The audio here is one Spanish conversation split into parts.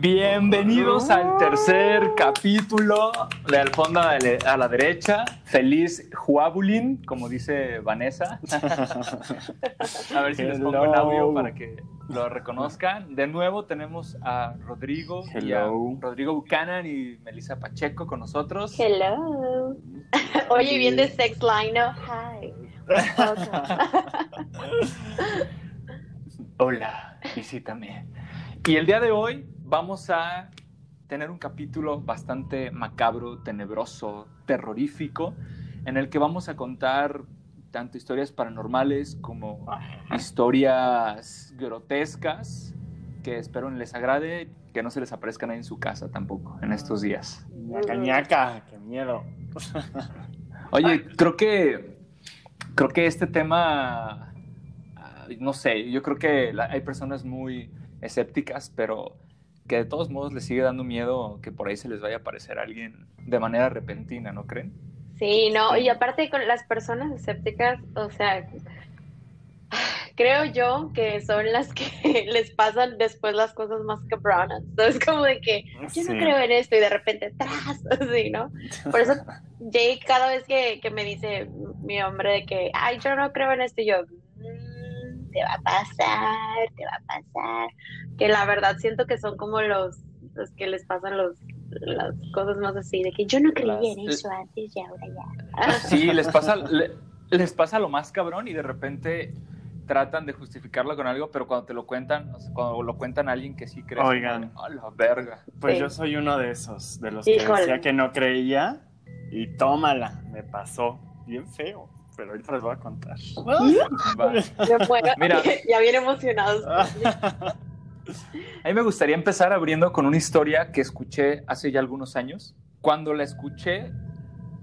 Bienvenidos al tercer capítulo de Al fondo a la derecha. Feliz Juabulín, como dice Vanessa. a ver si les pongo el audio para que lo reconozcan. De nuevo tenemos a Rodrigo, y a Rodrigo Buchanan y Melissa Pacheco con nosotros. Hello. Oye, bien de sex line, ¿no? Hi. Hola, visítame. Y el día de hoy vamos a tener un capítulo bastante macabro, tenebroso, terrorífico, en el que vamos a contar tanto historias paranormales como historias grotescas que espero les agrade, que no se les aparezca nadie en su casa tampoco en estos días. Ñaca, ñaca, qué miedo. Oye, creo que creo que este tema ah, no sé, yo creo que hay personas muy escépticas, pero que de todos modos les sigue dando miedo que por ahí se les vaya a aparecer alguien de manera repentina, ¿no creen? Sí, no, y aparte con las personas escépticas, o sea, creo yo que son las que les pasan después las cosas más cabronas. Entonces, como de que yo no creo en esto y de repente tras, así, ¿no? Por eso Jake cada vez que, que, me dice mi hombre de que, ay, yo no creo en esto, y yo, te va a pasar, te va a pasar. Que la verdad siento que son como los, los que les pasan los, las cosas más así, de que yo no creía en eso antes y ahora ya. Sí, les pasa, les pasa lo más cabrón y de repente tratan de justificarlo con algo, pero cuando te lo cuentan, cuando lo cuentan a alguien que sí cree, Oigan, a la verga. Pues yo soy uno de esos, de los que decía que no creía y tómala, me pasó bien feo pero ahorita les voy a contar. Mira, ya bien emocionados. A mí me gustaría empezar abriendo con una historia que escuché hace ya algunos años. Cuando la escuché,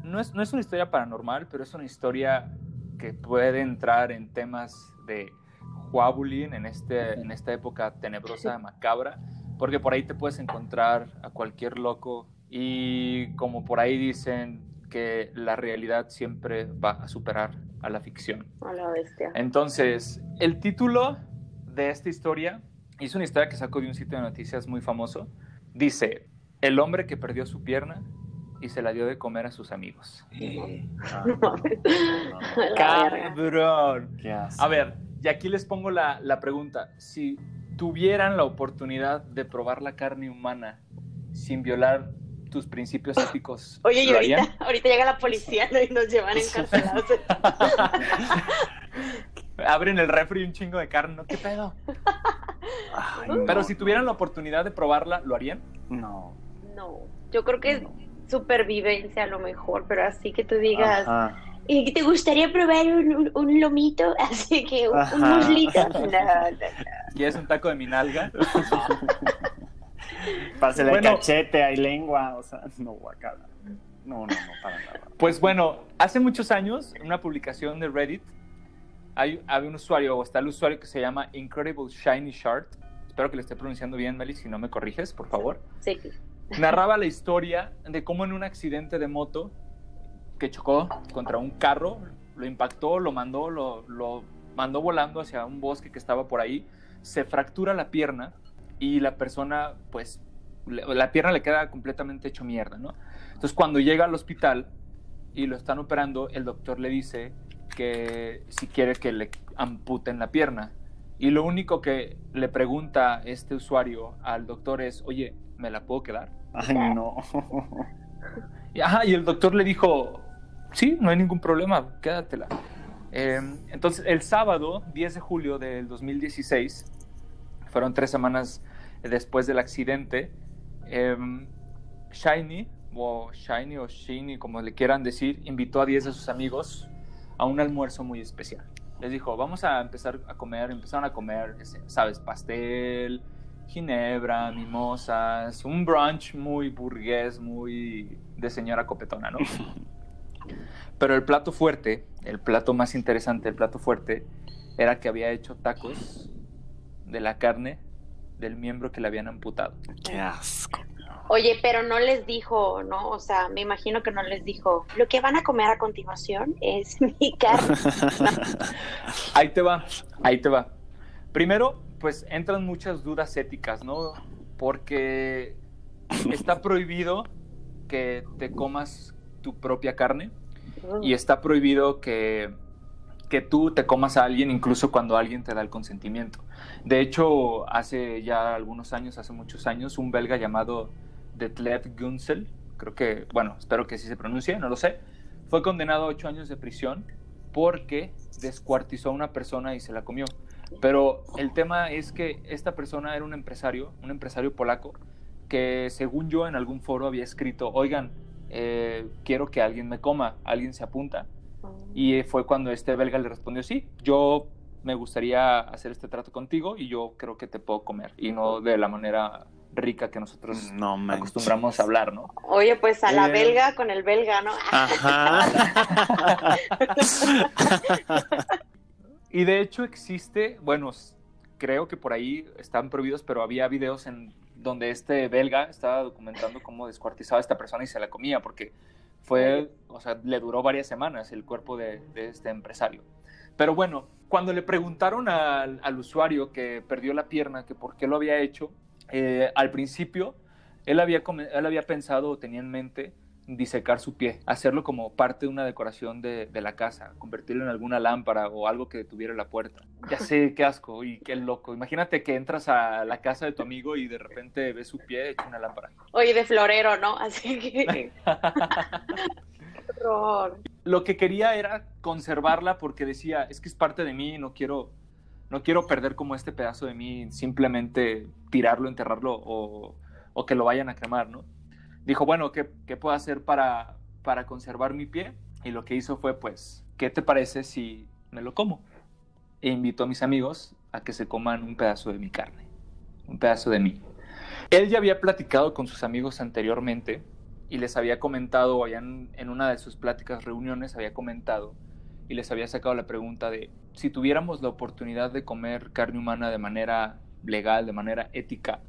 no es, no es una historia paranormal, pero es una historia que puede entrar en temas de Huabulin en, este, en esta época tenebrosa, macabra, porque por ahí te puedes encontrar a cualquier loco y como por ahí dicen que la realidad siempre va a superar a la ficción. A la bestia. Entonces, el título de esta historia es una historia que sacó de un sitio de noticias muy famoso. Dice, el hombre que perdió su pierna y se la dio de comer a sus amigos. Cabrón. A ver, y aquí les pongo la, la, pregunta. Si tuvieran la oportunidad de probar la carne humana sin violar tus principios éticos, Oye, y ahorita, ahorita, llega la policía y nos llevan encarcelados. Abren el refri un chingo de carne, ¿no? ¿Qué pedo? Pero si tuvieran la oportunidad de probarla, ¿lo harían? No. No, yo creo que supervivencia a lo mejor, pero así que tú digas, ¿y te gustaría probar un, lomito? Así que un, muslito. No, ¿Y es un taco de minalga? Pásale bueno, cachete, hay lengua, o sea, no, guacala. No, no, no, para nada. Pues bueno, hace muchos años, en una publicación de Reddit, hay, un usuario, o está el usuario que se llama Incredible Shiny Shard. Espero que le esté pronunciando bien, Meli, si no me corriges, por favor. Sí. Narraba la historia de cómo en un accidente de moto que chocó contra un carro, lo impactó, lo mandó, lo, lo mandó volando hacia un bosque que estaba por ahí, se fractura la pierna y la persona, pues, la pierna le queda completamente hecho mierda, ¿no? Entonces, cuando llega al hospital y lo están operando, el doctor le dice que si quiere que le amputen la pierna. Y lo único que le pregunta este usuario al doctor es, oye, ¿me la puedo quedar? Ay, no. Y, ajá, y el doctor le dijo, sí, no hay ningún problema, quédatela. Em, entonces, el sábado, 10 de julio del 2016, fueron tres semanas después del accidente, em, Shiny, o Shiny o Shiny, como le quieran decir, invitó a 10 de sus amigos a un almuerzo muy especial. Les dijo, vamos a empezar a comer, empezaron a comer, sabes, pastel, ginebra, mimosas, un brunch muy burgués, muy de señora copetona, ¿no? Pero el plato fuerte, el plato más interesante, el plato fuerte, era que había hecho tacos de la carne del miembro que le habían amputado. ¡Qué asco! Oye, pero no les dijo, ¿no? O sea, me imagino que no les dijo, lo que van a comer a continuación es mi carne. ahí te va, ahí te va. Primero, pues entran muchas dudas éticas, ¿no? porque está prohibido que te comas tu propia carne y está prohibido que, que tú te comas a alguien incluso cuando alguien te da el consentimiento. De hecho, hace ya algunos años, hace muchos años, un belga llamado Detlef Gunsel, creo que, bueno, espero que así se pronuncie, no lo sé, fue condenado a ocho años de prisión porque descuartizó a una persona y se la comió. Pero el tema es que esta persona era un empresario, un empresario polaco, que según yo en algún foro había escrito, oigan, eh, quiero que alguien me coma, alguien se apunta. Y fue cuando este belga le respondió, sí, yo me gustaría hacer este trato contigo y yo creo que te puedo comer y no de la manera rica que nosotros no acostumbramos a hablar, ¿no? Oye, pues a la eh, belga con el belga, ¿no? Ajá. y de hecho existe, bueno, creo que por ahí están prohibidos, pero había videos en donde este belga estaba documentando cómo descuartizaba a esta persona y se la comía, porque fue, o sea, le duró varias semanas el cuerpo de, este empresario. Pero bueno, cuando le preguntaron al, usuario que perdió la pierna, que por qué lo había hecho, eh, al principio él había, él había pensado o tenía en mente disecar su pie, hacerlo como parte de una decoración de, la casa, convertirlo en alguna lámpara o algo que detuviera la puerta. Ya sé, qué asco y qué loco. Imagínate que entras a la casa de tu amigo y de repente ves su pie hecho una lámpara. Oye, de florero, ¿no? Así que... Lo que quería era conservarla porque decía, es que es parte de mí, no quiero, no quiero perder como este pedazo de mí, simplemente tirarlo, enterrarlo o, o que lo vayan a cremar, ¿no? Dijo, bueno, ¿qué, puedo hacer para, para conservar mi pie? Y lo que hizo fue, pues, ¿qué te parece si me lo como? E invitó a mis amigos a que se coman un pedazo de mi carne, un pedazo de mí. Él ya había platicado con sus amigos anteriormente y les había comentado, habían, en una de sus pláticas, reuniones, había comentado y les había sacado la pregunta de si tuviéramos la oportunidad de comer carne humana de manera legal, de manera ética,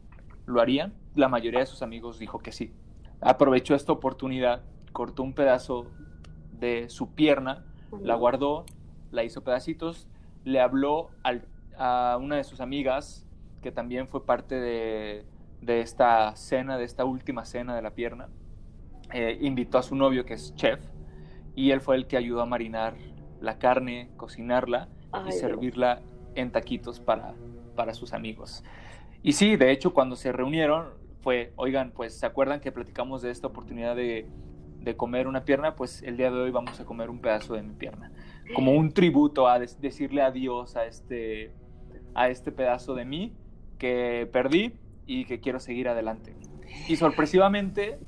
¿lo harían? La mayoría de sus amigos dijo que sí aprovechó esta oportunidad, cortó un pedazo de su pierna, la guardó, la hizo pedacitos, le habló a una de sus amigas, que también fue parte de, esta cena, de esta última cena de la pierna, eh, invitó a su novio, que es chef, y él fue el que ayudó a marinar la carne, cocinarla y servirla en taquitos para, para sus amigos. Y sí, de hecho, cuando se reunieron, fue, oigan, pues se acuerdan que platicamos de esta oportunidad de, comer una pierna, pues el día de hoy vamos a comer un pedazo de mi pierna. Como un tributo a decirle adiós a este, a este pedazo de mí que perdí y que quiero seguir adelante. Y sorpresivamente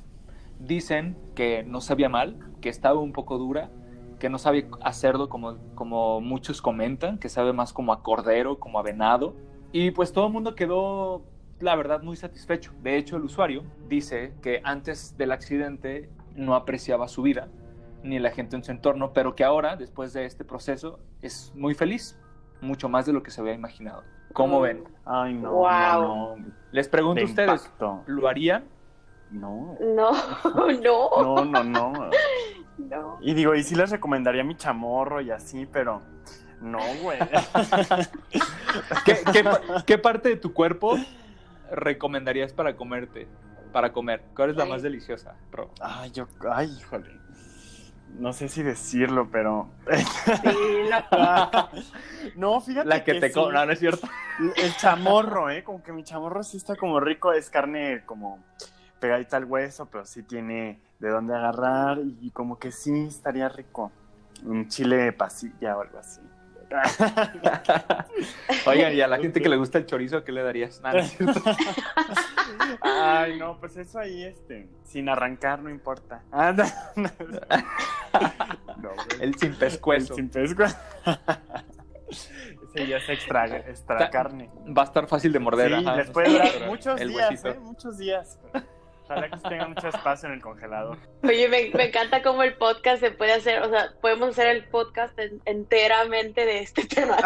dicen que no sabía mal, que estaba un poco dura, que no sabe hacerlo como, como muchos comentan, que sabe más como a cordero, como a venado. Y pues todo el mundo quedó la verdad, muy satisfecho. De hecho, el usuario dice que antes del accidente no apreciaba su vida ni la gente en su entorno, pero que ahora, después de este proceso, es muy feliz, mucho más de lo que se había imaginado. ¿Cómo ven? Ay, no, wow. Les pregunto a ustedes, ¿lo harían? No. No, no. No, no, no. Y digo, y sí les recomendaría mi chamorro y así, pero no, güey. qué parte de tu cuerpo recomendarías para comerte? Para comer. ¿Cuál es la más deliciosa, Ay, yo, ay, híjole. No sé si decirlo, pero. no, fíjate. La que, te no, no es cierto. El chamorro, ¿eh? Como que mi chamorro sí está como rico. Es carne como pegadita al hueso, pero sí tiene de dónde agarrar. Y como que sí estaría rico. Un chile pasilla o algo así. Oigan, y a la gente que le gusta el chorizo, ¿qué le darías? Nada, Ay, no, pues eso ahí, este, sin arrancar, no importa. el sin pescuezo. El sin pescuezo. Ese ya es extra, extra carne. Va a estar fácil de morder. Sí, les puede durar muchos días, ¿eh? Muchos días. Ojalá que tenga mucho espacio en el congelador. Oye, me, encanta cómo el podcast se puede hacer, o sea, podemos hacer el podcast enteramente de este tema.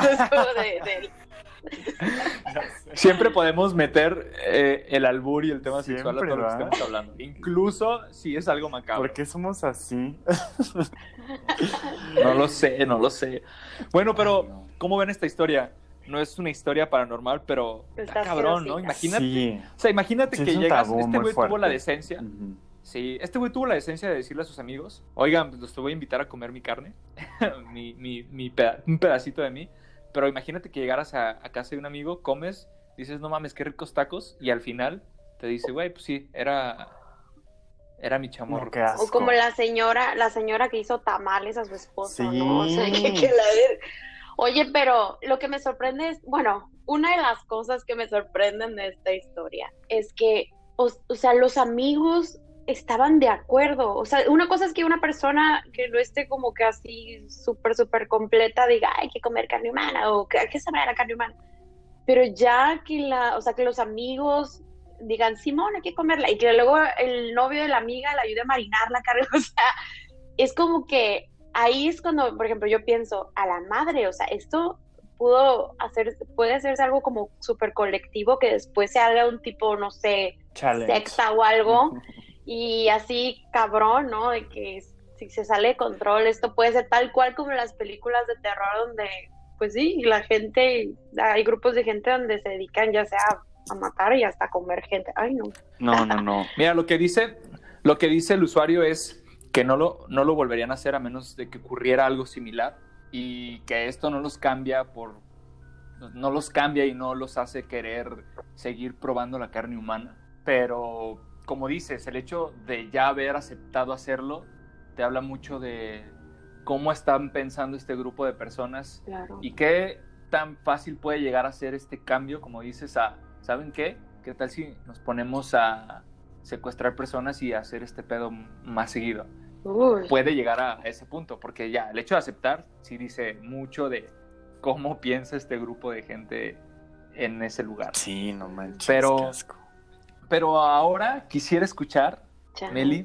Siempre podemos meter eh, el albur y el tema sexual a todo lo que estamos hablando. Incluso si es algo macabro. ¿Por qué somos así? no lo sé, no lo sé. Bueno, pero, ¿cómo ven esta historia? No es una historia paranormal, pero está, cabrón, ¿no? Imagínate, Sí. o sea, imagínate Sí, que es llegas, este güey tuvo la decencia, sí, este güey tuvo la decencia de decirle a sus amigos, oigan, pues los te voy a invitar a comer mi carne, mi, mi, mi peda- un pedacito de mí, pero imagínate que llegaras a, a casa de un amigo, comes, dices, no mames, qué ricos tacos, y al final te dice, güey, pues sí, era, era mi chamorro. No. O como la señora, la señora que hizo tamales a su esposo, Sí. ¿no? O sea, que, que la Oye, pero lo que me sorprende es, bueno, una de las cosas que me sorprenden de esta historia es que, o, o sea, los amigos estaban de acuerdo. O sea, una cosa es que una persona que no esté como que así súper, súper completa diga, "Ay, hay que comer carne humana o hay que saber la carne humana. Pero ya que la, o sea, que los amigos digan, Simón, hay que comerla, y que luego el novio de la amiga la ayude a marinar la carne, o sea, es como que ahí es cuando, por ejemplo, yo pienso, a la madre, o sea, esto pudo hacer, puede hacerse algo como súper colectivo, que después se haga un tipo, no sé, Challenge. secta o algo, y así cabrón, ¿no? De que si se sale de control, esto puede ser tal cual como las películas de terror donde, pues sí, la gente, hay grupos de gente donde se dedican ya sea a, a matar y hasta a comer gente. Ay, no. No, no, no. Mira, lo que dice, lo que dice el usuario es que no lo, no lo volverían a hacer a menos de que ocurriera algo similar y que esto no los cambia por no los cambia y no los hace querer seguir probando la carne humana. Pero como dices, el hecho de ya haber aceptado hacerlo te habla mucho de cómo están pensando este grupo de personas Claro. y qué tan fácil puede llegar a ser este cambio, como dices, a, ¿saben qué? ¿Qué tal si nos ponemos a secuestrar personas y hacer este pedo más seguido? Uy. Puede llegar a ese punto, porque ya el hecho de aceptar sí dice mucho de cómo piensa este grupo de gente en ese lugar. Sí, no manches. Pero- qué asco. Pero ahora quisiera escuchar. Meli,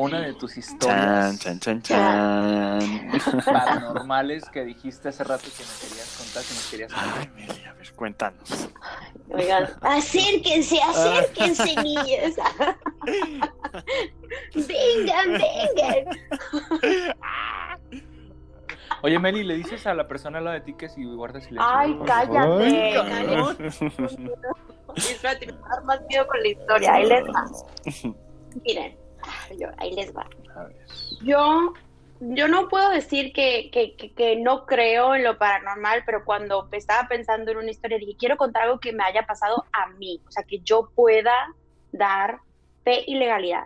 una de tus historias chan, chan, chan. paranormales que dijiste hace rato que me querías contar, que nos querías contar. Ay, Meli, a ver, cuéntanos. Oigan, acérquense, acérquense, niños. vengan, vengan. Oye, Meli, ¿le dices a la persona al lado de ti que si guarda silencio? Ay, por cállate, cállate. Espérate, me voy a dar más miedo con la historia. Ahí les va. Miren, yo- ahí les va. A ver. Yo, yo no puedo decir que, que, que, que no creo en lo paranormal, pero cuando estaba pensando en una historia dije, quiero contar algo que me haya pasado a mí, o sea, que yo pueda dar fe y legalidad.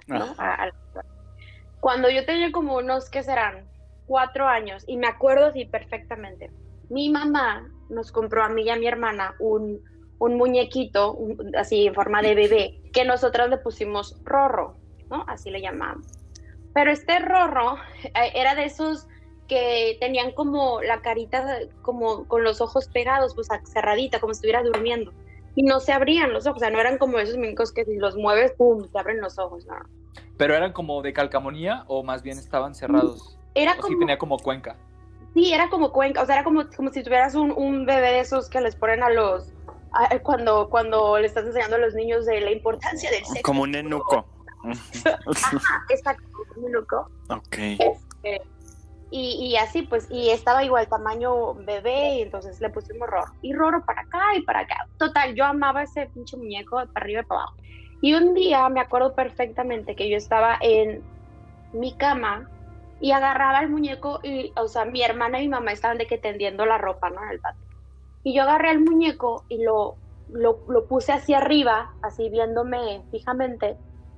Cuando yo tenía como unos, ¿qué serán? Cuatro años, y me acuerdo así perfectamente. Mi mamá nos compró a mí y a mi hermana un, un muñequito, un- así en forma de bebé, que nosotros le pusimos Rorro, ¿no? Así le llamamos. Pero este Rorro eh, era de esos que tenían como la carita como con los ojos pegados, pues cerradita, como si estuviera durmiendo. Y no se abrían los ojos, o sea, no eran como esos muñecos que si los mueves, ¡pum!, se abren los ojos, no. ¿Pero eran como de calcamonía o más bien estaban cerrados? Era O sí como, tenía como cuenca. sí, era como cuenca, o sea, era como, como si tuvieras un, un bebé de esos que les ponen a los, a- cuando, cuando le estás enseñando a los niños de la importancia del sexo. Como un nenuco. Ajá, exacto, un loco. ok. Este, y, y así, pues, y estaba igual tamaño bebé, y entonces le pusimos Roro. Y Roro para acá y para acá. Total, yo amaba ese pinche muñeco para arriba y para abajo. Y un día me acuerdo perfectamente que yo estaba en mi cama y agarraba el muñeco y, o sea, mi hermana y mi mamá estaban de que tendiendo la ropa, ¿no? En el patio. Y yo agarré el muñeco y lo, lo, lo puse hacia arriba, así viéndome fijamente,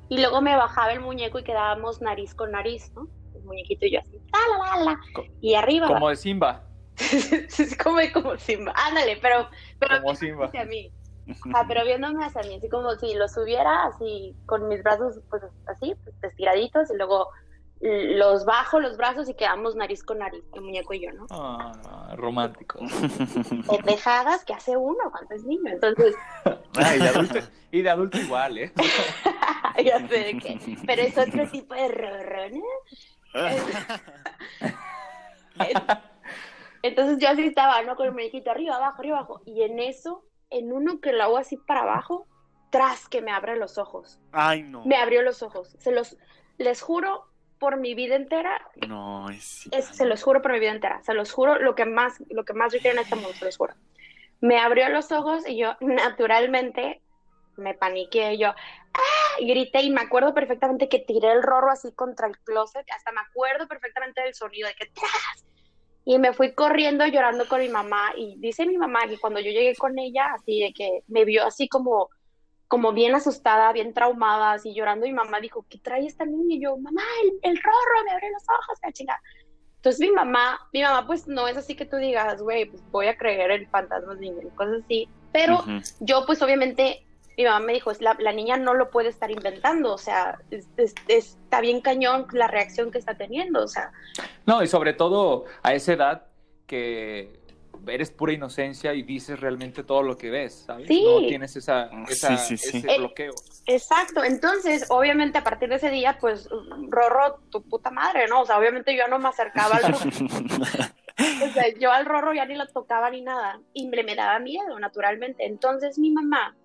y luego me bajaba el muñeco y quedábamos nariz con nariz, ¿no? El muñequito y yo así, la, la, la, y arriba. Como de Simba. es como, como Simba. Ándale, pero, pero Como Simba. hacia mí. Ajá, pero viéndome hacia mí, así como si lo subiera así con mis brazos, pues así, pues, estiraditos, y luego los bajo los brazos y quedamos nariz con nariz, el muñeco y yo, ¿no? Ah, romántico. Pendejadas que hace uno cuando es niño. Entonces, Ay, de adulto, y de adulto igual, ¿eh? ya sé de qué. Pero es otro tipo de rorrones. Entonces yo así estaba, ¿no? Con el muñequito arriba, abajo, arriba, abajo. Y en eso, en uno que lo hago así para abajo, tras que me abre los ojos. Ay, no. Me abrió los ojos. Se los, les juro por mi vida entera, No, es... es, se los juro por mi vida entera. Se los juro lo que más, lo que más yo quiero en este mundo, se los juro. me abrió los ojos y yo naturalmente me paniqué, yo ¡ah! y grité y me acuerdo perfectamente que tiré el rorro así contra el closet, hasta me acuerdo perfectamente del sonido de que ¡tras! Y me fui corriendo llorando con mi mamá y dice mi mamá que cuando yo llegué con ella, así de que me vio así como como bien asustada, bien traumada, así llorando, y mi mamá dijo, ¿qué trae esta niña? Y yo, mamá, el, el rorro, me abre los ojos, la chica. Entonces mi mamá, mi mamá pues no es así que tú digas, güey, pues voy a creer en fantasmas ni cosas así, pero yo pues obviamente mi mamá me dijo, la, la niña no lo puede estar inventando, o sea, está bien cañón la reacción que está teniendo, o sea. No, y sobre todo a esa edad que eres pura inocencia y dices realmente todo lo que ves, ¿sabes? Sí. No tienes esa, ese bloqueo. Exacto, entonces, obviamente, a partir de ese día, pues, Rorro, tu puta madre, ¿no? O sea, obviamente yo no me acercaba al Rorro. o sea, yo al Rorro ya ni lo tocaba ni nada, y me, me daba miedo, naturalmente. Entonces, mi mamá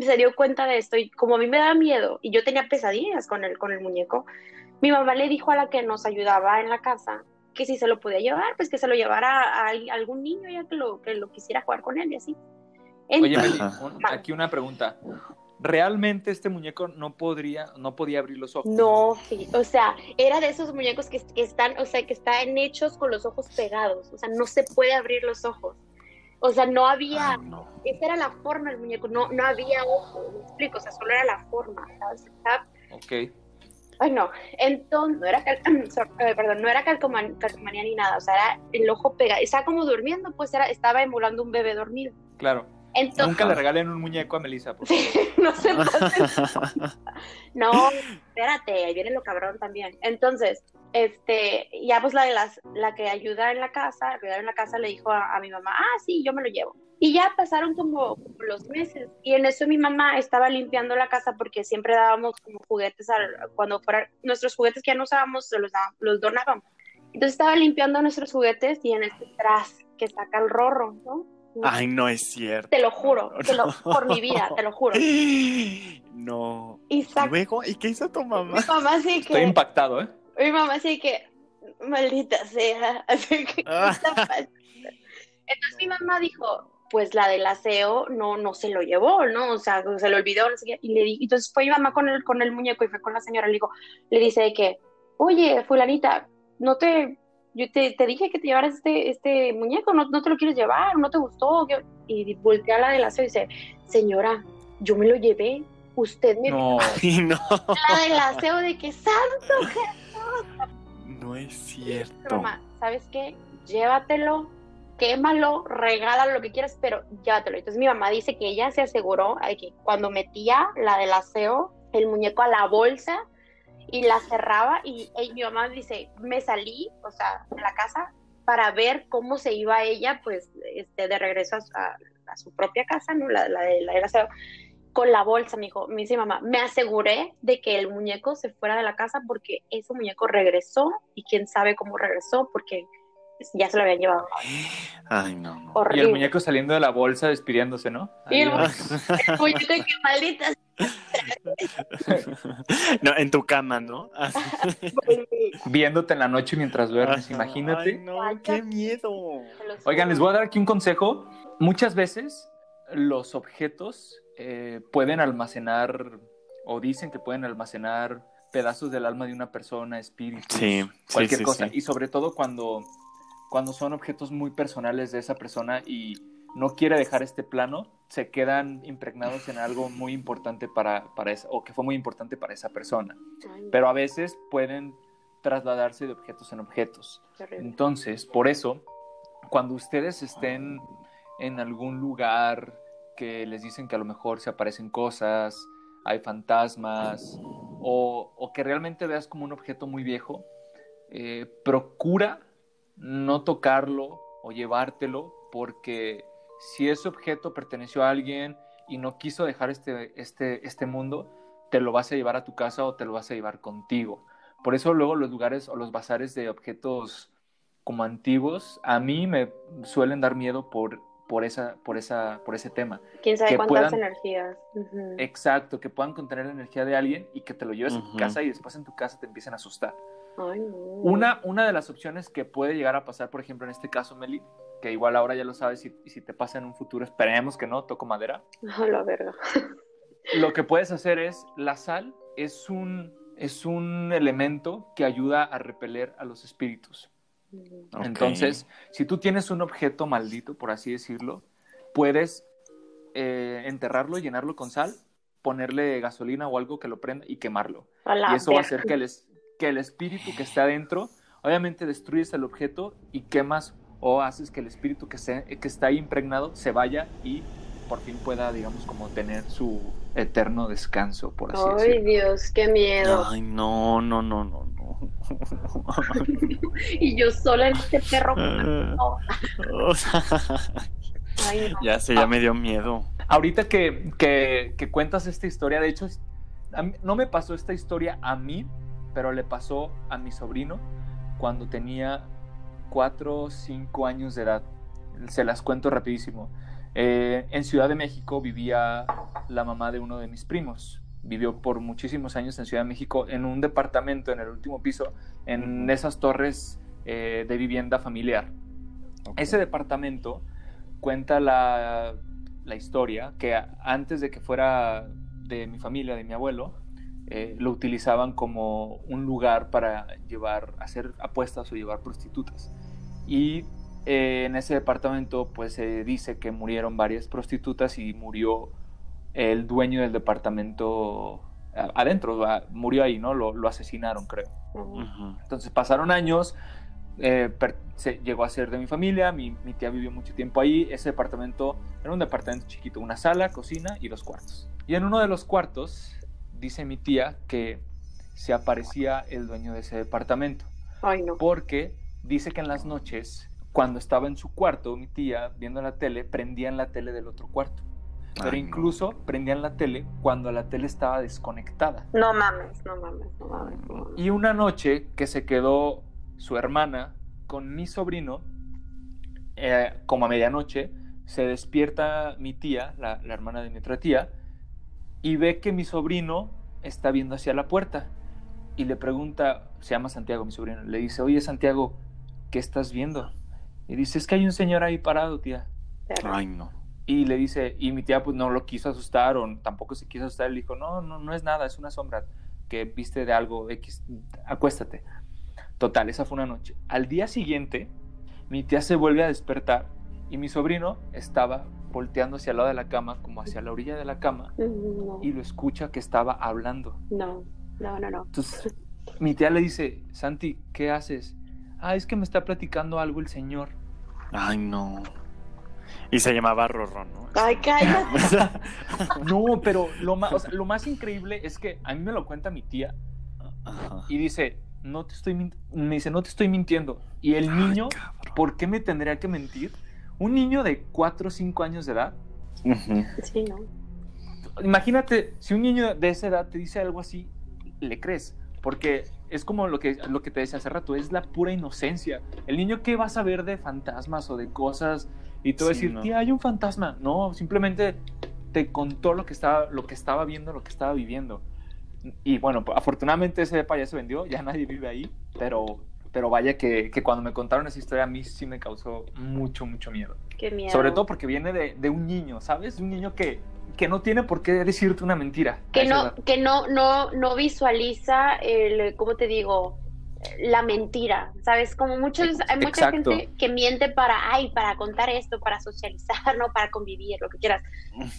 se dio cuenta de esto y como a mí me daba miedo y yo tenía pesadillas con el, con el muñeco, mi mamá le dijo a la que nos ayudaba en la casa que si se lo podía llevar, pues que se lo llevara a, algún niño ya que lo, que lo quisiera jugar con él y así. Oye, aquí una pregunta. ¿Realmente este muñeco no podría, no podía abrir los ojos? No, sí, o sea, era de esos muñecos que, están, o sea, que están hechos con los ojos pegados, o sea, no se puede abrir los ojos. O sea, no había, esa era la forma del muñeco, no, no había ojos, me explico, o sea, solo era la forma, ¿sabes? Ok. Ay, no, entonces, no era, eh, perdón, no era calcomanía ni nada, o sea, era el ojo pegado, estaba como durmiendo, pues era, estaba emulando un bebé dormido. Claro. Nunca le regalen un muñeco a Melissa, por no se No, espérate, ahí viene lo cabrón también. Entonces, este, ya pues la de las, la que ayuda en la casa, ayudar en la casa le dijo a, a mi mamá, ah, sí, yo me lo llevo. Y ya pasaron como, los meses. Y en eso mi mamá estaba limpiando la casa porque siempre dábamos como juguetes cuando fueran nuestros juguetes que ya no usábamos, los, los donábamos. Entonces estaba limpiando nuestros juguetes y en este tras que saca el rorro, ¿no? Ay, no es cierto. Te lo juro, te lo, por mi vida, te lo juro. No. Y Luego, ¿y qué hizo tu mamá? Mi mamá sí que. Estoy impactado, ¿eh? Mi mamá sí que. Maldita sea. Así que. Ah. Entonces mi mamá dijo, pues la del aseo no, no se lo llevó, ¿no? O sea, se lo olvidó, no sé qué, y le di, entonces fue mi mamá con el, con el muñeco y fue con la señora, le dijo, le dice que, oye, fulanita, no te, yo te, te dije que te llevaras este, este muñeco, no, no te lo quieres llevar, no te gustó, y voltea a la del aseo y dice, señora, yo me lo llevé, usted me... No, no. La del aseo de que, santo Jesús. No es cierto. Mamá, ¿sabes qué? Llévatelo, quémalo, regálalo lo que quieras, pero llévatelo. Entonces mi mamá dice que ella se aseguró de que cuando metía la del aseo, el muñeco a la bolsa y la cerraba y, mi mamá dice, me salí, o sea, de la casa para ver cómo se iba ella, pues, este, de regreso a, su propia casa, ¿no? La, la, la del aseo con la bolsa, me dijo, me dice mamá, me aseguré de que el muñeco se fuera de la casa porque ese muñeco regresó y quién sabe cómo regresó porque ya se lo habían llevado. Ay, no. Y el muñeco saliendo de la bolsa despidiéndose, ¿no? Y el, muñeco que maldita. No, en tu cama, ¿no? Viéndote en la noche mientras duermes, imagínate. Ay, no, qué miedo. Oigan, les voy a dar aquí un consejo. Muchas veces los objetos eh, pueden almacenar o dicen que pueden almacenar pedazos del alma de una persona, espíritus, cualquier cosa. Y sobre todo cuando cuando son objetos muy personales de esa persona y no quiere dejar este plano, se quedan impregnados en algo muy importante para, para esa, o que fue muy importante para esa persona. Pero a veces pueden trasladarse de objetos en objetos. Entonces, por eso, cuando ustedes estén en algún lugar que les dicen que a lo mejor se aparecen cosas, hay fantasmas, o, que realmente veas como un objeto muy viejo, eh, procura no tocarlo o llevártelo porque si ese objeto perteneció a alguien y no quiso dejar este, este, este mundo, te lo vas a llevar a tu casa o te lo vas a llevar contigo. Por eso luego los lugares o los bazares de objetos como antiguos a mí me suelen dar miedo por, por, esa, por, esa, por ese tema. ¿Quién sabe cuántas energías? Exacto, que puedan contener la energía de alguien y que te lo lleves a tu casa y después en tu casa te empiecen a asustar. Ay, una, una de las opciones que puede llegar a pasar, por ejemplo, en este caso, Meli, que igual ahora ya lo sabes y, y si te pasa en un futuro, esperemos que no, toco madera. A la verga. Lo que puedes hacer es, la sal es un, es un elemento que ayuda a repeler a los espíritus. Ok. Entonces, si tú tienes un objeto maldito, por así decirlo, puedes eh, enterrarlo, llenarlo con sal, ponerle gasolina o algo que lo prenda y quemarlo. A la y eso va a hacer que el, es- que el espíritu que está adentro, obviamente destruyes el objeto y quemas o haces que el espíritu que, se- que está ahí impregnado se vaya y por fin pueda, digamos, como tener su eterno descanso, por así Ay, decirlo. Dios, qué miedo. Ay, no, no, no, no, no. Y yo sola en este perro. No. O sea, Ay, no. ya sé, ya me dio miedo. Ahorita que, que- que cuentas esta historia, de hecho, a mí- no me pasó esta historia a mí, pero le pasó a mi sobrino cuando tenía 4 o 5 años de edad. Se las cuento rapidísimo. Eh, en Ciudad de México vivía la mamá de uno de mis primos. Vivió por muchísimos años en Ciudad de México en un departamento en el último piso, en esas torres eh, de vivienda familiar. Ok. Ese departamento cuenta la, la historia que a- antes de que fuera de mi familia, de mi abuelo, eh, lo utilizaban como un lugar para llevar, hacer apuestas o llevar prostitutas. Y eh, en ese departamento, pues se dice que murieron varias prostitutas y murió el dueño del departamento a- adentro, murió ahí, ¿no? Lo, lo asesinaron, creo. Ujú. Entonces pasaron años, eh, se- llegó a ser de mi familia, mi, mi tía vivió mucho tiempo ahí, ese departamento era un departamento chiquito, una sala, cocina y dos cuartos. Y en uno de los cuartos dice mi tía que se aparecía el dueño de ese departamento, Ay, no. porque dice que en las noches, cuando estaba en su cuarto, mi tía viendo la tele, prendían la tele del otro cuarto. Pero Ay, no. incluso prendían la tele cuando la tele estaba desconectada. No mames, no mames, no mames. no mames. Y una noche que se quedó su hermana con mi sobrino, eh, como a medianoche, se despierta mi tía, la, la hermana de mi otra tía, y ve que mi sobrino está viendo hacia la puerta. Y le pregunta, se llama Santiago mi sobrino, le dice, oye Santiago, ¿qué estás viendo? Y dice, es que hay un señor ahí parado, tía. Ay, no. Y le dice, y mi tía pues no lo quiso asustar o tampoco se quiso asustar. Le dijo, no, no, no es nada, es una sombra que viste de algo X, acuéstate. Total, esa fue una noche. Al día siguiente, mi tía se vuelve a despertar y mi sobrino estaba volteando hacia el lado de la cama, como hacia la orilla de la cama, No, y lo escucha que estaba hablando. no, no, no, no. Entonces, mi tía le dice, Santi, ¿qué haces? Ah, es que me está platicando algo el señor. Ay, no. Y se llamaba Rorro, ¿no? Ay, cállate. No, pero lo más, o sea, lo más increíble es que a mí me lo cuenta mi tía Ajá. y dice, no te estoy me dice, no te estoy mintiendo. Y el Ay, niño, cabrón. ¿por qué me tendría que mentir? Un niño de 4 o 5 años de edad. Sí, no. Imagínate, si un niño de esa edad te dice algo así, le crees. Porque es como lo que, lo que te decía hace rato, es la pura inocencia. El niño, ¿qué va a saber de fantasmas o de cosas? Y a Sí, decir, no. tía, hay un fantasma. No, simplemente te contó lo que estaba, lo que estaba viendo, lo que estaba viviendo. Y bueno, afortunadamente ese depa ya se vendió, ya nadie vive ahí, pero, pero vaya que, que cuando me contaron esa historia a mí sí me causó mucho, mucho miedo. Qué miedo. Sobre todo porque viene de, de un niño, ¿sabes? Un niño que, que no tiene por qué decirte una mentira. que no, edad. que no, no, no visualiza el, ¿cómo te digo? La mentira, ¿sabes? Como muchos, hay mucha exacto. gente que miente para, ay, para contar esto, para socializar, ¿no? Para convivir, lo que quieras.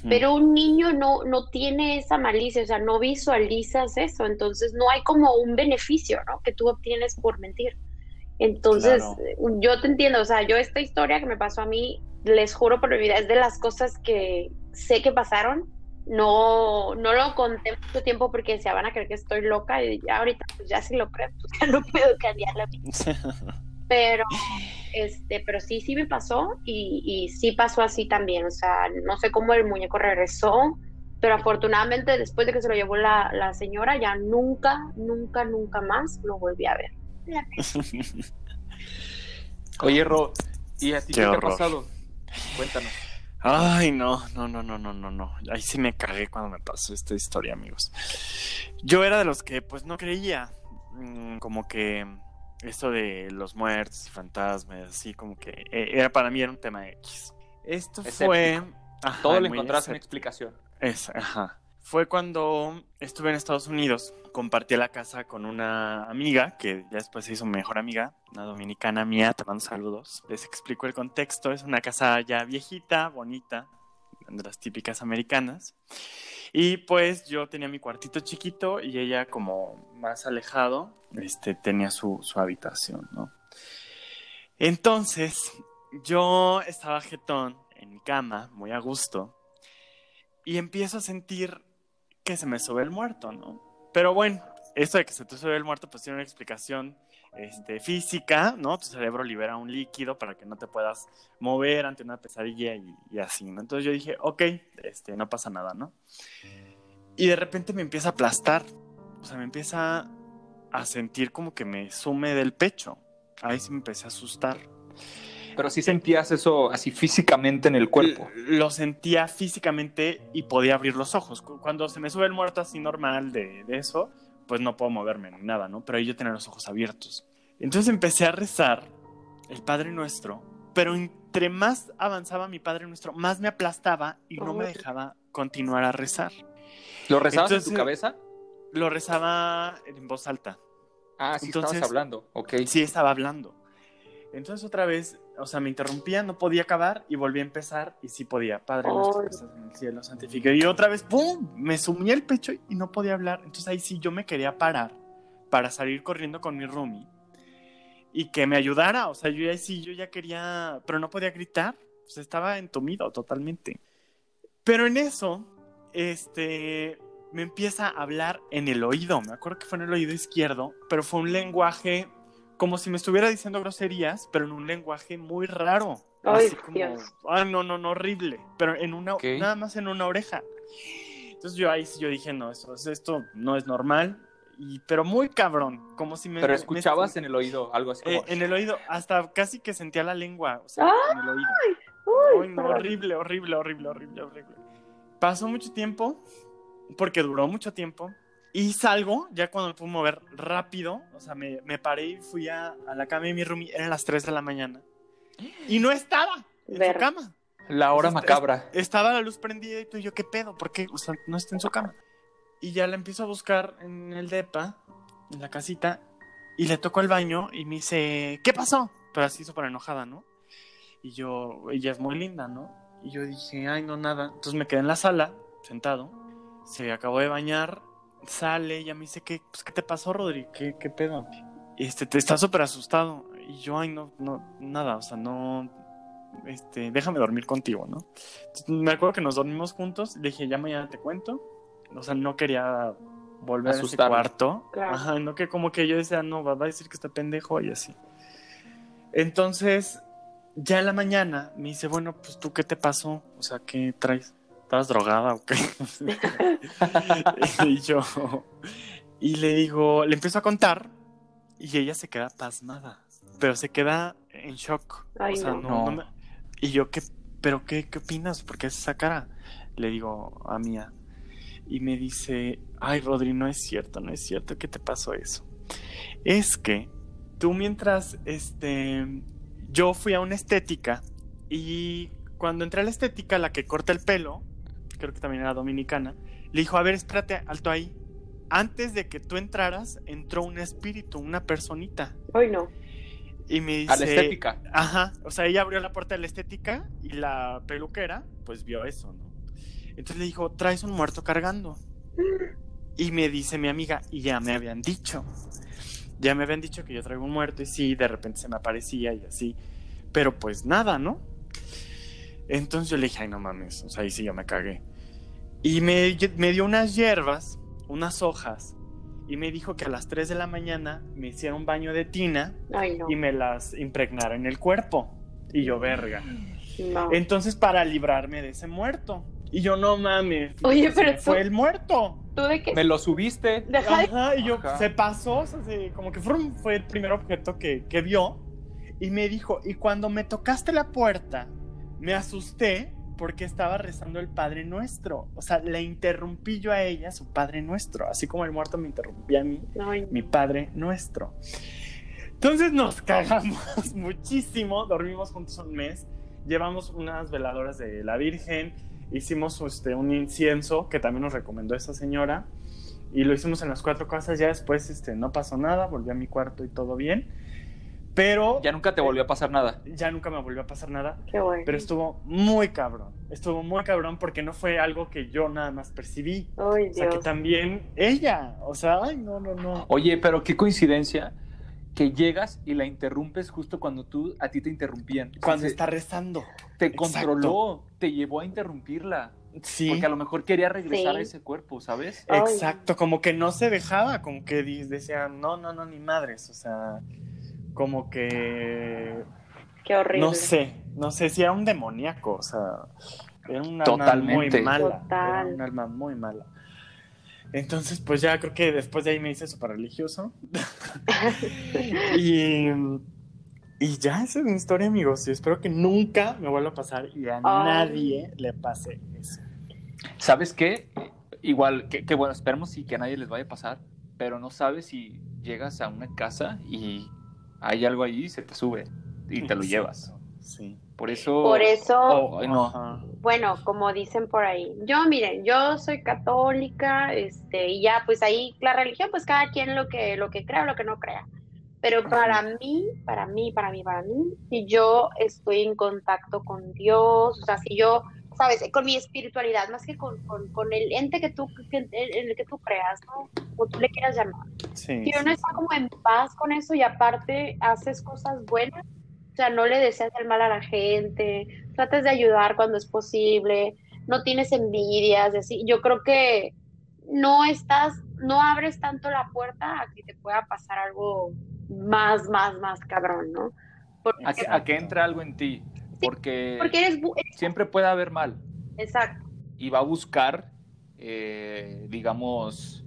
Pero un niño no, no tiene esa malicia, o sea, no visualizas eso, entonces no hay como un beneficio, ¿no? Que tú obtienes por mentir. Entonces, Claro. yo te entiendo, o sea, yo esta historia que me pasó a mí, les juro por mi vida, es de las cosas que sé que pasaron. No, no lo conté mucho tiempo porque se van a creer que estoy loca y ya ahorita pues ya sí lo creo, pues ya no puedo cambiar la vida. Pero, este, pero sí, sí me pasó y, y sí pasó así también. O sea, no sé cómo el muñeco regresó, pero afortunadamente después de que se lo llevó la, la señora, ya nunca, nunca, nunca más lo volví a ver. Oye, Ro, ¿y a ti Qué qué, te ha pasado? Cuéntanos. Ay, no, no, no, no, no, no, no. Ahí sí me cagué cuando me pasó esta historia, amigos. Yo era de los que, pues, no creía. Mm, Como que esto de los muertos y fantasmas, así como que eh, era para mí era un tema X. Esto Escéptico. fue... ajá, Todo le muy encontraste una explicación. Es, ajá. Fue cuando estuve en Estados Unidos, compartí la casa con una amiga, que ya después se hizo mejor amiga, una dominicana mía, te mando saludos. Les explico el contexto, es una casa ya viejita, bonita, de las típicas americanas. Y pues yo tenía mi cuartito chiquito y ella como más alejado, este, tenía su, su habitación, ¿no? Entonces, yo estaba jetón en mi cama, muy a gusto, y empiezo a sentir que se me sube el muerto, ¿no? Pero bueno, esto de que se te sube el muerto, pues tiene una explicación este, física, ¿no? Tu cerebro libera un líquido para que no te puedas mover ante una pesadilla y, así, ¿no? Entonces yo dije, ok, este, no pasa nada, ¿no? Y de repente me empieza a aplastar, o sea, me empieza a sentir como que me sume del pecho. Ahí sí me empecé a asustar. Pero sí sentías eso así físicamente en el cuerpo. Lo sentía físicamente y podía abrir los ojos. Cu- Cuando se me sube el muerto así normal de, de eso, pues no puedo moverme ni nada, ¿no? Pero ahí yo tenía los ojos abiertos. Entonces empecé a rezar el Padre Nuestro, pero entre más avanzaba mi Padre Nuestro, más me aplastaba y no me Ay. dejaba continuar a rezar. ¿Lo rezabas en tu cabeza? Lo rezaba en voz alta. Ah, sí Entonces- estabas hablando. Ok. Sí, estaba hablando. Entonces otra vez, o sea, me interrumpía, no podía acabar y volví a empezar y sí podía. Padre nuestro que estás en el cielo, santificado. Y otra vez, ¡pum! Me sumía el pecho y no podía hablar. Entonces ahí sí yo me quería parar para salir corriendo con mi roomie y que me ayudara. O sea, yo ahí sí, yo ya quería, pero no podía gritar. O sea, estaba entumido totalmente. Pero en eso, este, me empieza a hablar en el oído. Me acuerdo que fue en el oído izquierdo, pero fue un lenguaje como si me estuviera diciendo groserías, pero en un lenguaje muy raro. Ay, así como, Dios. ay, no, no, no, horrible. Pero en una, nada más en una oreja. Entonces yo ahí sí yo dije, no, eso, esto no es normal. Y, pero muy cabrón, como si me... Pero me- escuchabas en el oído algo así como... eh, en el oído, hasta casi que sentía la lengua, o sea, en el oído. Uy, no, horrible, horrible, horrible, horrible, horrible. Pasó mucho tiempo, porque duró mucho tiempo, y salgo, ya cuando me pude mover rápido, o sea, me, me paré y fui a, a la cama de mi roomie, eran las 3 de la mañana, y no estaba en Ver. su cama. La hora Entonces, macabra. Estaba la luz prendida y tú y yo, ¿qué pedo? ¿Por qué? O sea, no está en su cama. Y ya la empiezo a buscar en el depa, en la casita, y le toco el baño y me dice, ¿qué pasó? Pero así súper enojada, ¿no? Y yo, ella es muy linda, ¿no? Y yo dije, ay, no, nada. Entonces me quedé en la sala, sentado, se acabó de bañar, sale, y ya me dice, ¿qué, pues, ¿qué te pasó, Rodri? ¿Qué, qué pedo? Este, te estás súper asustado. Y yo, ay, no, no, nada, o sea, no, este, déjame dormir contigo, ¿no? Entonces, me acuerdo que nos dormimos juntos, le dije, ya mañana te cuento. O sea, no quería volver a ese cuarto. Claro. Ajá, no que como que yo decía, no, va va a decir que está pendejo y así. Entonces, ya en la mañana me dice, bueno, pues tú qué te pasó? O sea, ¿qué traes? ¿Estabas drogada o qué? y yo, y le digo, le empiezo a contar y ella se queda pasmada, pero se queda en shock. Ay, o sea, no. no, No. no me- Y yo, ¿qué, ¿pero qué, qué opinas? ¿Por qué esa cara? Le digo a Mía. Y me dice, ay, Rodri, no es cierto, no es cierto que te pasó eso. Es que tú mientras, este, yo fui a una estética y cuando entré a la estética, la que corta el pelo, creo que también era dominicana, le dijo, a ver, espérate, alto ahí. Antes de que tú entraras, entró un espíritu, una personita. Ay, no. Y me dice... A la estética. Ajá, o sea, ella abrió la puerta de la estética y la peluquera, pues vio eso, ¿no? Entonces le dijo, traes un muerto cargando. Y me dice mi amiga, y ya me habían dicho. Ya me habían dicho que yo traigo un muerto y sí, de repente se me aparecía y así. Pero pues nada, ¿no? Entonces yo le dije, ay, no mames, o sea, ahí sí yo me cagué. Y me, me dio unas hierbas, unas hojas, y me dijo que a las 3 de la mañana me hiciera un baño de tina Ay, no. y me las impregnara en el cuerpo. Y yo, verga. No. Entonces, para librarme de ese muerto. Y yo, no mames. Oye, se pero me tú- fue el muerto. ¿Tú de qué? Me lo subiste. Deja de... Ajá, y yo, Ajá. se pasó, o sea, se- como que fue, fue el primer objeto que, que vio. Y me dijo, y cuando me tocaste la puerta, me asusté porque estaba rezando el Padre Nuestro. O sea, le interrumpí yo a ella su Padre Nuestro. Así como el muerto me interrumpía a mí, Ay, mi Padre Nuestro. Entonces nos cagamos muchísimo, dormimos juntos un mes, llevamos unas veladoras de la Virgen, hicimos este, un incienso que también nos recomendó esa señora y lo hicimos en las cuatro casas, ya después este, no pasó nada, volví a mi cuarto y todo bien. Pero... Ya nunca te volvió a pasar nada. Ya nunca me volvió a pasar nada. Qué bueno. Pero estuvo muy cabrón. Estuvo muy cabrón porque no fue algo que yo nada más percibí. Ay, O sea, que también ella. O sea, ay, no, no, no. Oye, pero qué coincidencia que llegas y la interrumpes justo cuando tú a ti te interrumpían. Cuando está rezando. te exacto. controló, te llevó a interrumpirla, Sí. porque a lo mejor quería regresar Sí. a ese cuerpo, ¿sabes? Ay. Exacto, como que no se dejaba, como que decía, no, no, no, ni madres, o sea, como que, Qué horrible. no sé, no sé si era un demoníaco, o sea, era un alma Totalmente. muy mala, Total. era un alma muy mala. Entonces, pues ya creo que después de ahí me hice súper religioso. y, y ya esa es mi historia, amigos, y espero que nunca me vuelva a pasar y a Ay. nadie le pase eso. ¿Sabes qué? Igual, que, que bueno, esperemos y que a nadie les vaya a pasar, pero no sabes si llegas a una casa y hay algo ahí y se te sube y te lo llevas. Sí. Por eso... Por eso, Oh, no. Bueno, como dicen por ahí, yo miren, yo soy católica, este, y ya, pues ahí la religión, pues cada quien lo que, lo que crea o lo que no crea. Pero para mí, para mí, para mí, para mí, si yo estoy en contacto con Dios, o sea, si yo, sabes, con mi espiritualidad, más que con, con, con el ente que tú, que, en el que tú creas, ¿no? O tú le quieras llamar. Sí, Si uno está como en paz con eso y aparte haces cosas buenas, o sea, no le deseas el mal a la gente, tratas de ayudar cuando es posible, no tienes envidias, así. Yo creo que no estás, no abres tanto la puerta a que te pueda pasar algo más, más, más cabrón, ¿no? Porque, A que, a que entre algo en ti, porque, eres, siempre puede haber mal exacto, y va a buscar, eh, digamos,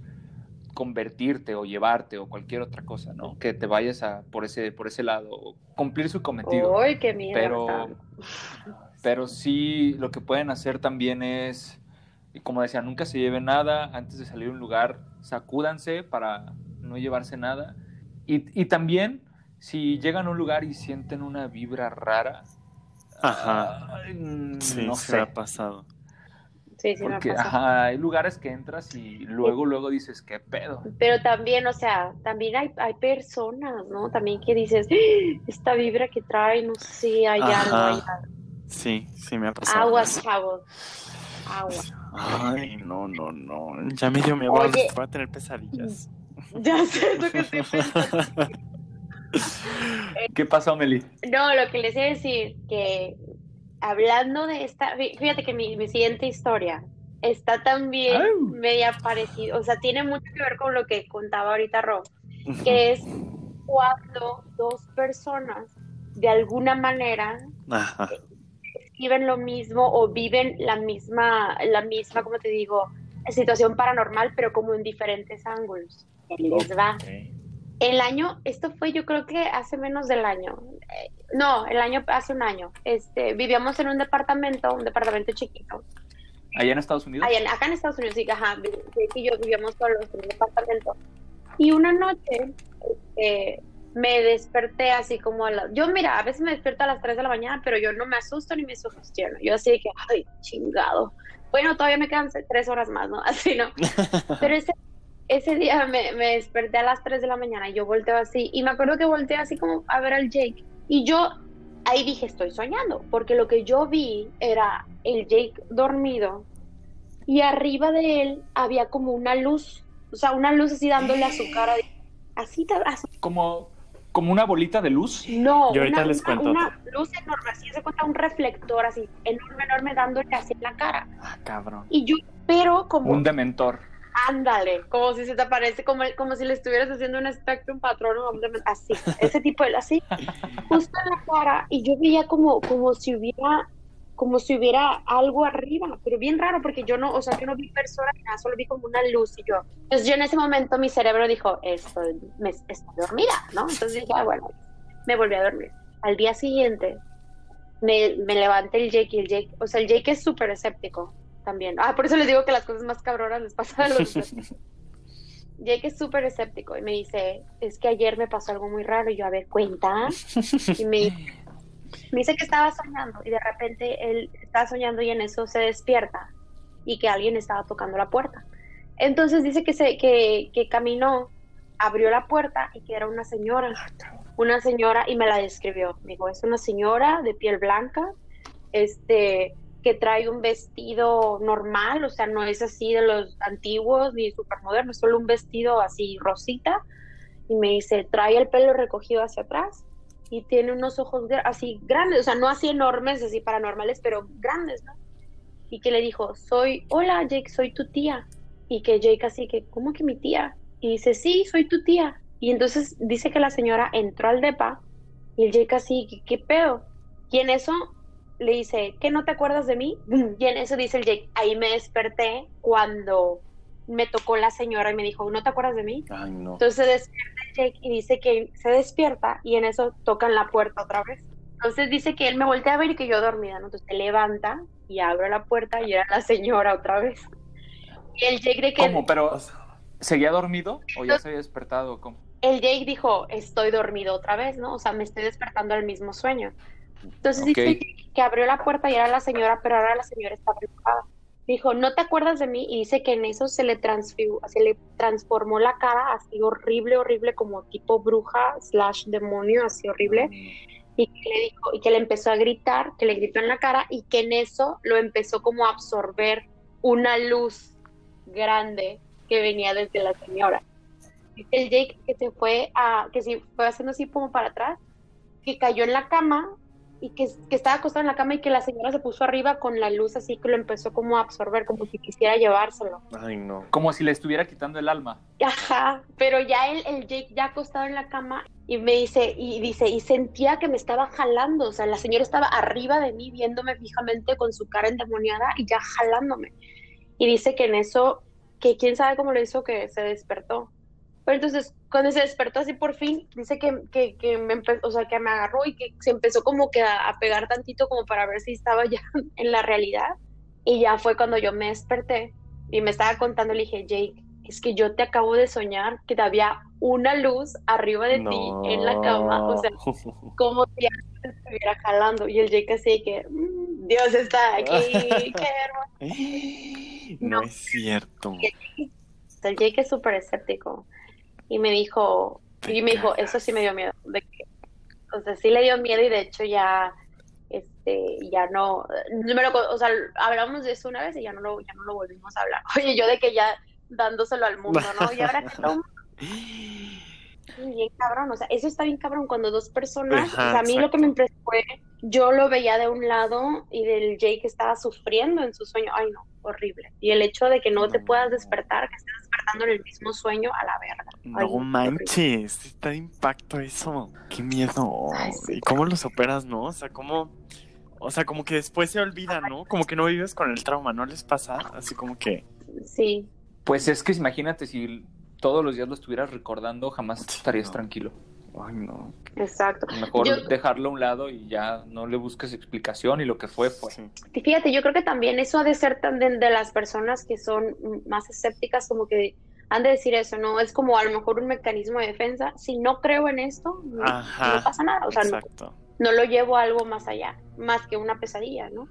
convertirte o llevarte o cualquier otra cosa, ¿no? Que te vayas a, por, ese, por ese lado, o cumplir su cometido. ¡Ay, qué miedo! pero, pero sí, lo que pueden hacer también es, como decía, nunca se lleven nada antes de salir a un lugar, sacúdanse para no llevarse nada. Y, y también, si llegan a un lugar y sienten una vibra rara, Ajá. mm, Sí, no se sé. me ha pasado. Sí, sí me Porque pasa. ajá, hay lugares que entras y luego, luego dices, ¿qué pedo? Pero también, o sea, también hay, hay personas, ¿no? También que dices, "Ah, esta vibra que trae, no sé, hay algo, Ajá. hay algo. Sí, sí me ha pasado. Aguas, chavos. Aguas. Ay, no, no, no. Ya me dio miedo. Oye. Voy a tener pesadillas. Ya sé lo que estoy pensando. ¿Qué pasó, Meli? No, lo que les iba a decir, que hablando de esta, fí- fíjate que mi, mi siguiente historia está también Au. media parecida, o sea, tiene mucho que ver con lo que contaba ahorita Rob, que es cuando dos personas de alguna manera Ajá. viven lo mismo o viven la misma, la misma, como te digo, situación paranormal, pero como en diferentes ángulos. Les va. El año, esto fue yo creo que hace menos del año. Eh, no, el año, hace un año. Este, vivíamos en un departamento, un departamento chiquito. ¿Allá en Estados Unidos? Allá, acá en Estados Unidos, sí, ajá, y yo vivíamos solos en un departamento. Y una noche este, me desperté así como a las... Yo, mira, a veces me despierto a las 3 de la mañana, pero yo no me asusto ni me sugestiono. Yo así de que, ay, chingado. Bueno, todavía me quedan tres horas más, ¿no? Así, ¿no? Pero ese, ese día me, me desperté a las 3 de la mañana y yo volteo así. Y me acuerdo que volteé así como a ver al Jake. Y yo ahí dije, estoy soñando, porque lo que yo vi era el Jake dormido y arriba de él había como una luz, o sea, una luz así dándole a su cara. Así, Como, como una bolita de luz. no, Yo ahorita una, les una- cuento una luz enorme, así se cuenta un reflector así, enorme, enorme, dándole así en la cara. Ah, cabrón. Y yo, pero como, Un dementor. Ándale, como si se te aparece, como, como si le estuvieras haciendo un un demen- así, ese tipo de, así, justo en la cara, y yo veía como, como si hubiera, como si hubiera algo arriba, pero bien raro, porque yo no, o sea, yo no vi personas nada, solo vi como una luz, y yo, entonces yo en ese momento mi cerebro dijo, estoy, me, estoy dormida, ¿no? Entonces dije, ah, bueno, me volví a dormir. Al día siguiente, me, me el Jake y el Jake, o sea, el Jake es súper escéptico también. Ah, por eso les digo que las cosas más cabronas les pasan a los Jake es súper escéptico y me dice, es que ayer me pasó algo muy raro. Y yo, a ver, cuenta. Y me, me dice que estaba soñando y de repente él estaba soñando y en eso se despierta y que alguien estaba tocando la puerta. Entonces dice que, se, que, que caminó, abrió la puerta y que era una señora. Una señora y me la describió. Me dijo, es una señora de piel blanca, este, que trae un vestido normal, o sea, no es así de los antiguos ni súper moderno, solo un vestido así rosita. Y me dice, trae el pelo recogido hacia atrás y tiene unos ojos así grandes, o sea, no así enormes, así paranormales, pero grandes, ¿no? Y que le dijo, soy, hola Jake, soy tu tía. Y que Jake así que, ¿cómo que mi tía? Y dice, sí, soy tu tía. Y entonces dice que la señora entró al depa y el Jake así, ¿qué, qué pedo? Y en eso le dice, ¿qué no te acuerdas de mí? Y en eso dice el Jake, ahí me desperté cuando me tocó la señora y me dijo, ¿no te acuerdas de mí? Ay, no. Entonces se despierta el Jake y dice que se despierta y en eso tocan la puerta otra vez. Entonces dice que él me voltea a ver y que yo dormida, ¿no? Entonces se levanta y abre la puerta y era la señora otra vez. Y el Jake de que... ¿Cómo? ¿Pero seguía dormido o ya se había despertado? ¿Cómo? El Jake dijo, estoy dormido otra vez, ¿no? O sea, me estoy despertando al mismo sueño. Entonces dice abrió la puerta y era la señora, pero ahora la señora está preocupada. Dijo, ¿no te acuerdas de mí? Y dice que en eso se le, se le transformó la cara así horrible, horrible, como tipo bruja slash demonio, así horrible. Y que le dijo, y que le empezó a gritar, que le gritó en la cara, y que en eso lo empezó como a absorber una luz grande que venía desde la señora. El Jake que se fue a, que se fue haciendo así como para atrás, que cayó en la cama y que, que estaba acostado en la cama y que la señora se puso arriba con la luz así que lo empezó como a absorber, como si quisiera llevárselo. Ay, no. Como si le estuviera quitando el alma. Ajá, pero ya el, el Jake ya acostado en la cama y me dice, y dice, y sentía que me estaba jalando, o sea, la señora estaba arriba de mí viéndome fijamente con su cara endemoniada y ya jalándome. Y dice que en eso, que quién sabe cómo lo hizo que se despertó. Pero entonces, cuando se despertó así por fin, dice que, que, que me empezó, o sea, que me agarró y que se empezó como que a, a pegar tantito como para ver si estaba ya en la realidad. Y ya fue cuando yo me desperté y me estaba contando, le dije, Jake, es que yo te acabo de soñar que había una luz arriba de ti en la cama, o sea, como si alguien estuviera jalando. Y el Jake así que, "Mm, Dios está aquí, qué hermoso. no No. es cierto. El Jake es súper escéptico. Y me dijo, y me dijo, eso sí me dio miedo. De que, o sea, sí le dio miedo y de hecho ya, este, ya no, me lo o sea, hablamos de eso una vez y ya no lo, ya no lo volvimos a hablar. Oye, yo de que ya dándoselo al mundo, ¿no? Y ahora que todo bien cabrón, o sea, eso está bien cabrón cuando dos personas, Ajá, o sea, a mí lo que me impresionó fue, yo lo veía de un lado y del Jake estaba sufriendo en su sueño, ay no, horrible. Y el hecho de que no te puedas despertar, que estés despertando en el mismo sueño, a la verga. Ay, No manches, está de impacto eso. Qué miedo. Ay, sí. ¿Y cómo lo superas, no? O sea, cómo. O sea, como que después se olvida, ¿no? Como que no vives con el trauma, ¿no les pasa? Así como que. Sí, Pues es que imagínate si todos los días lo estuvieras recordando, jamás Sí, estarías no. tranquilo. Ay, no. exacto. Mejor Yo- dejarlo a un lado y ya no le busques explicación y lo que fue fue. Sí. Y Fíjate, yo creo que también eso ha de ser también de las personas que son más escépticas, como que han de decir eso, ¿no? Es como a lo mejor un mecanismo de defensa. Si no creo en esto, no, Ajá, no pasa nada. O sea, no, Exacto. no lo llevo a algo más allá, más que una pesadilla, ¿no?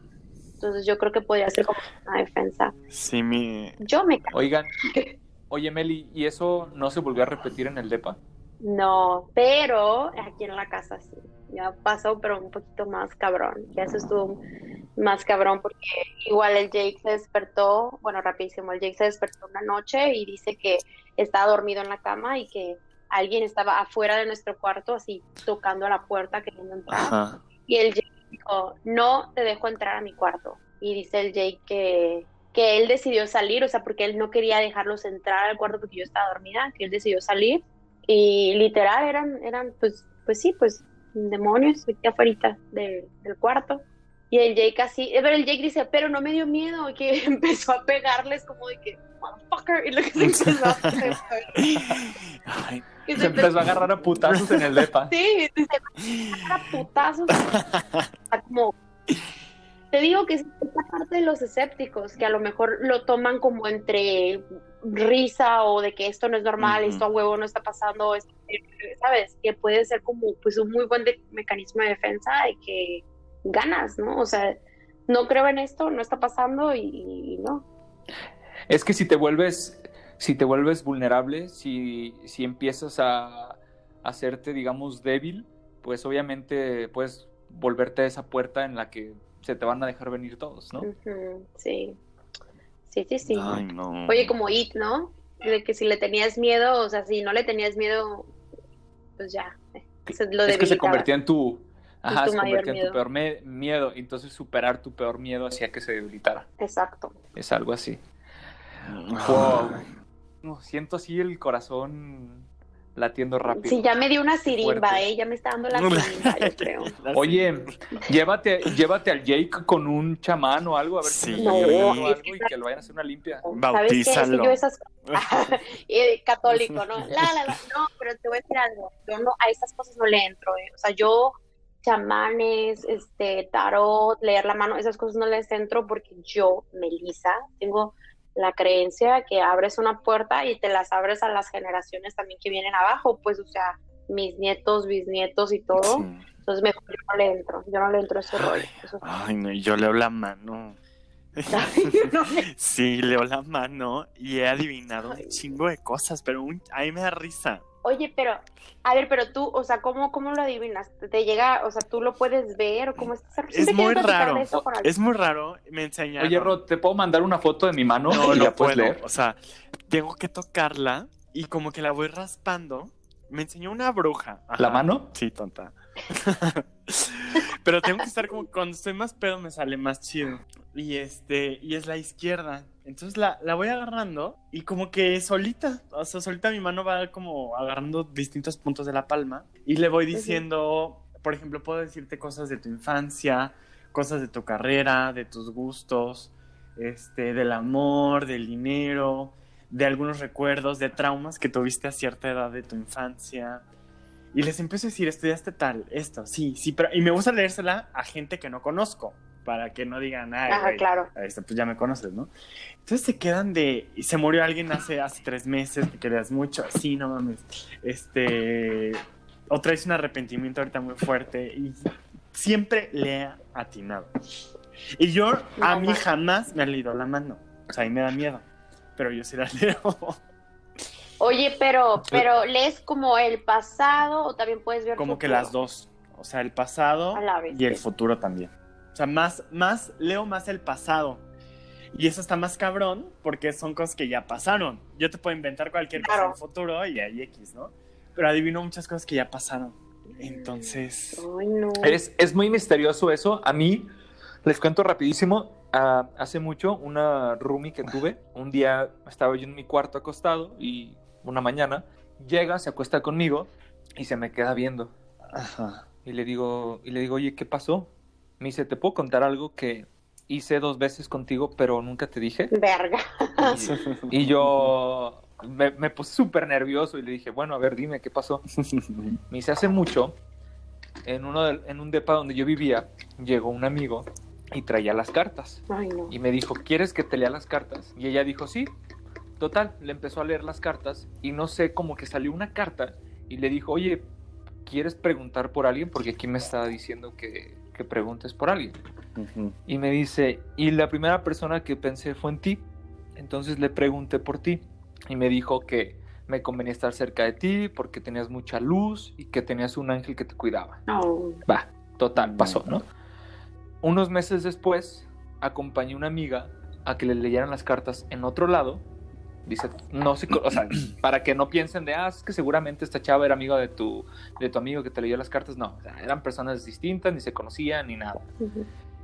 Entonces yo creo que podría ser como una defensa. Sí, mi. Yo me Oigan, oye Meli, ¿y eso no se volvió a repetir en el DEPA? No, pero aquí en la casa sí. Ya pasó, pero un poquito más cabrón. Ya eso estuvo más cabrón porque igual el Jake se despertó, bueno, rapidísimo, el Jake se despertó una noche y dice que estaba dormido en la cama y que alguien estaba afuera de nuestro cuarto así tocando a la puerta queriendo entrar. Ajá. Y el Jake dijo, no te dejo entrar a mi cuarto. Y dice el Jake que, que él decidió salir, o sea, porque él no quería dejarlos entrar al cuarto porque yo estaba dormida, que él decidió salir. Y literal eran, eran pues, pues sí, pues demonios aquí afuera del cuarto. Y el Jake así, eh, pero el Jake dice, pero no me dio miedo, que empezó a pegarles como de que, motherfucker, y lo que se empezó a hacer Ay, Se empezó a agarrar a putazos en el DEPA. Sí, dice, a putazos. O sea, como, te digo que es esta parte de los escépticos, que a lo mejor lo toman como entre risa o de que esto no es normal, esto a huevo no está pasando, esto- ¿sabes? Que puede ser como pues un muy buen de- mecanismo de defensa y que ganas, ¿no? O sea, no creo en esto, no está pasando y, y no. Es que si te vuelves, si te vuelves vulnerable, si, si empiezas a hacerte, digamos, débil, pues obviamente puedes volverte a esa puerta en la que se te van a dejar venir todos, ¿no? Sí, sí, sí, sí. Ay, no. Oye, como It, ¿no? De que si le tenías miedo, o sea, si no le tenías miedo, pues ya, se lo es que se convertía en tu, ajá, tu se convertía en tu peor miedo, entonces superar tu peor miedo hacía que se debilitara. Exacto. Es algo así. Wow. No, siento así el corazón latiendo rápido. Sí, ya me dio una sirimba. ¿eh? Ya me está dando la sirimba, yo creo. Oye, llévate, llévate al Jake con un chamán o algo, a ver si Sí. no, No, algo es que y que lo vayan a hacer una limpia. ¿Sabes qué? Es que Bautízalo. yo esas... Eh, católico, ¿no? La, la, la. No, pero te voy a decir algo. Yo no, a esas cosas no le entro, ¿eh? O sea, yo, chamanes, este, tarot, leer la mano, esas cosas no les entro porque yo, Melissa, tengo la creencia que abres una puerta y te las abres a las generaciones también que vienen abajo, pues, o sea, mis nietos, bisnietos y todo. Sí. Entonces, mejor yo no le entro, yo no le entro a ese. Eso- Ay, no, y yo leo la mano. no le- Sí, leo la mano y he adivinado Ay. un chingo de cosas, pero un... a mí me da risa. Oye, pero, a ver, pero tú, o sea, ¿cómo, cómo lo adivinas? ¿Te llega, o sea, tú lo puedes ver o cómo estás? Es muy raro. Es muy raro, me enseñaron. Oye, Rod, ¿te puedo mandar una foto de mi mano? No, y no la puedes puedo. leer? O sea, tengo que tocarla y como que la voy raspando. Me enseñó una bruja. Ajá. ¿La mano? Sí, tonta. Pero tengo que estar como cuando estoy más pedo me sale más chido. Y este, y es la izquierda. Entonces la, la voy agarrando y como que solita, o sea, solita mi mano va como agarrando distintos puntos de la palma y le voy diciendo, por ejemplo, puedo decirte cosas de tu infancia, cosas de tu carrera, de tus gustos, este, del amor, del dinero, de algunos recuerdos, de traumas que tuviste a cierta edad de tu infancia. Y les empiezo a decir, estudiaste tal, esto, sí, sí, pero... Y me gusta leérsela a gente que no conozco, para que no digan, ay, Ajá, güey, claro. este, pues ya me conoces, ¿no? Entonces se quedan de... Se murió alguien hace, hace tres meses, que querías mucho, sí, no mames. Este... O traes un arrepentimiento ahorita muy fuerte y siempre le he atinado. Y yo, a mí jamás me ha leído la mano. O sea, a mí me da miedo. Pero yo sí la leo. Oye, pero, pero lees como el pasado o también puedes ver Como que futuro? las dos. O sea, el pasado y el futuro también. O sea, más, más, leo más el pasado. Y eso está más cabrón porque son cosas que ya pasaron. Yo te puedo inventar cualquier cosa Claro. en el futuro y hay X, ¿no? Pero adivino muchas cosas que ya pasaron. Entonces, Ay, no. Es, es muy misterioso eso. A mí, les cuento rapidísimo, ah, hace mucho una roomie que tuve, un día estaba yo en mi cuarto acostado y una mañana llega, se acuesta conmigo y se me queda viendo. ajá. Y le digo, y le digo, oye, ¿qué pasó? Me dice, ¿te puedo contar algo que hice dos veces contigo, pero nunca te dije? Verga. Y, y yo me, me puse súper nervioso y le dije, bueno, a ver, dime, ¿qué pasó? Me dice, hace mucho, en, uno del- en un depa donde yo vivía, llegó un amigo y traía las cartas. Ay, no. Y me dijo, ¿quieres que te lea las cartas? Y ella dijo, sí. Total, le empezó a leer las cartas y no sé, como que salió una carta y le dijo, oye, ¿quieres preguntar por alguien? Porque aquí me está diciendo que, que preguntes por alguien. Y me dice, y la primera persona que pensé fue en ti. Entonces le pregunté por ti y me dijo que me convenía estar cerca de ti porque tenías mucha luz y que tenías un ángel que te cuidaba. No. Va, total, pasó, ¿no? Unos meses después, acompañé a una amiga a que le leyeran las cartas en otro lado. Dice, no sé, o sea, para que no piensen de, ah, es que seguramente esta chava era amiga de tu, de tu amigo que te leyó las cartas. No, o sea, eran personas distintas, ni se conocían, ni nada.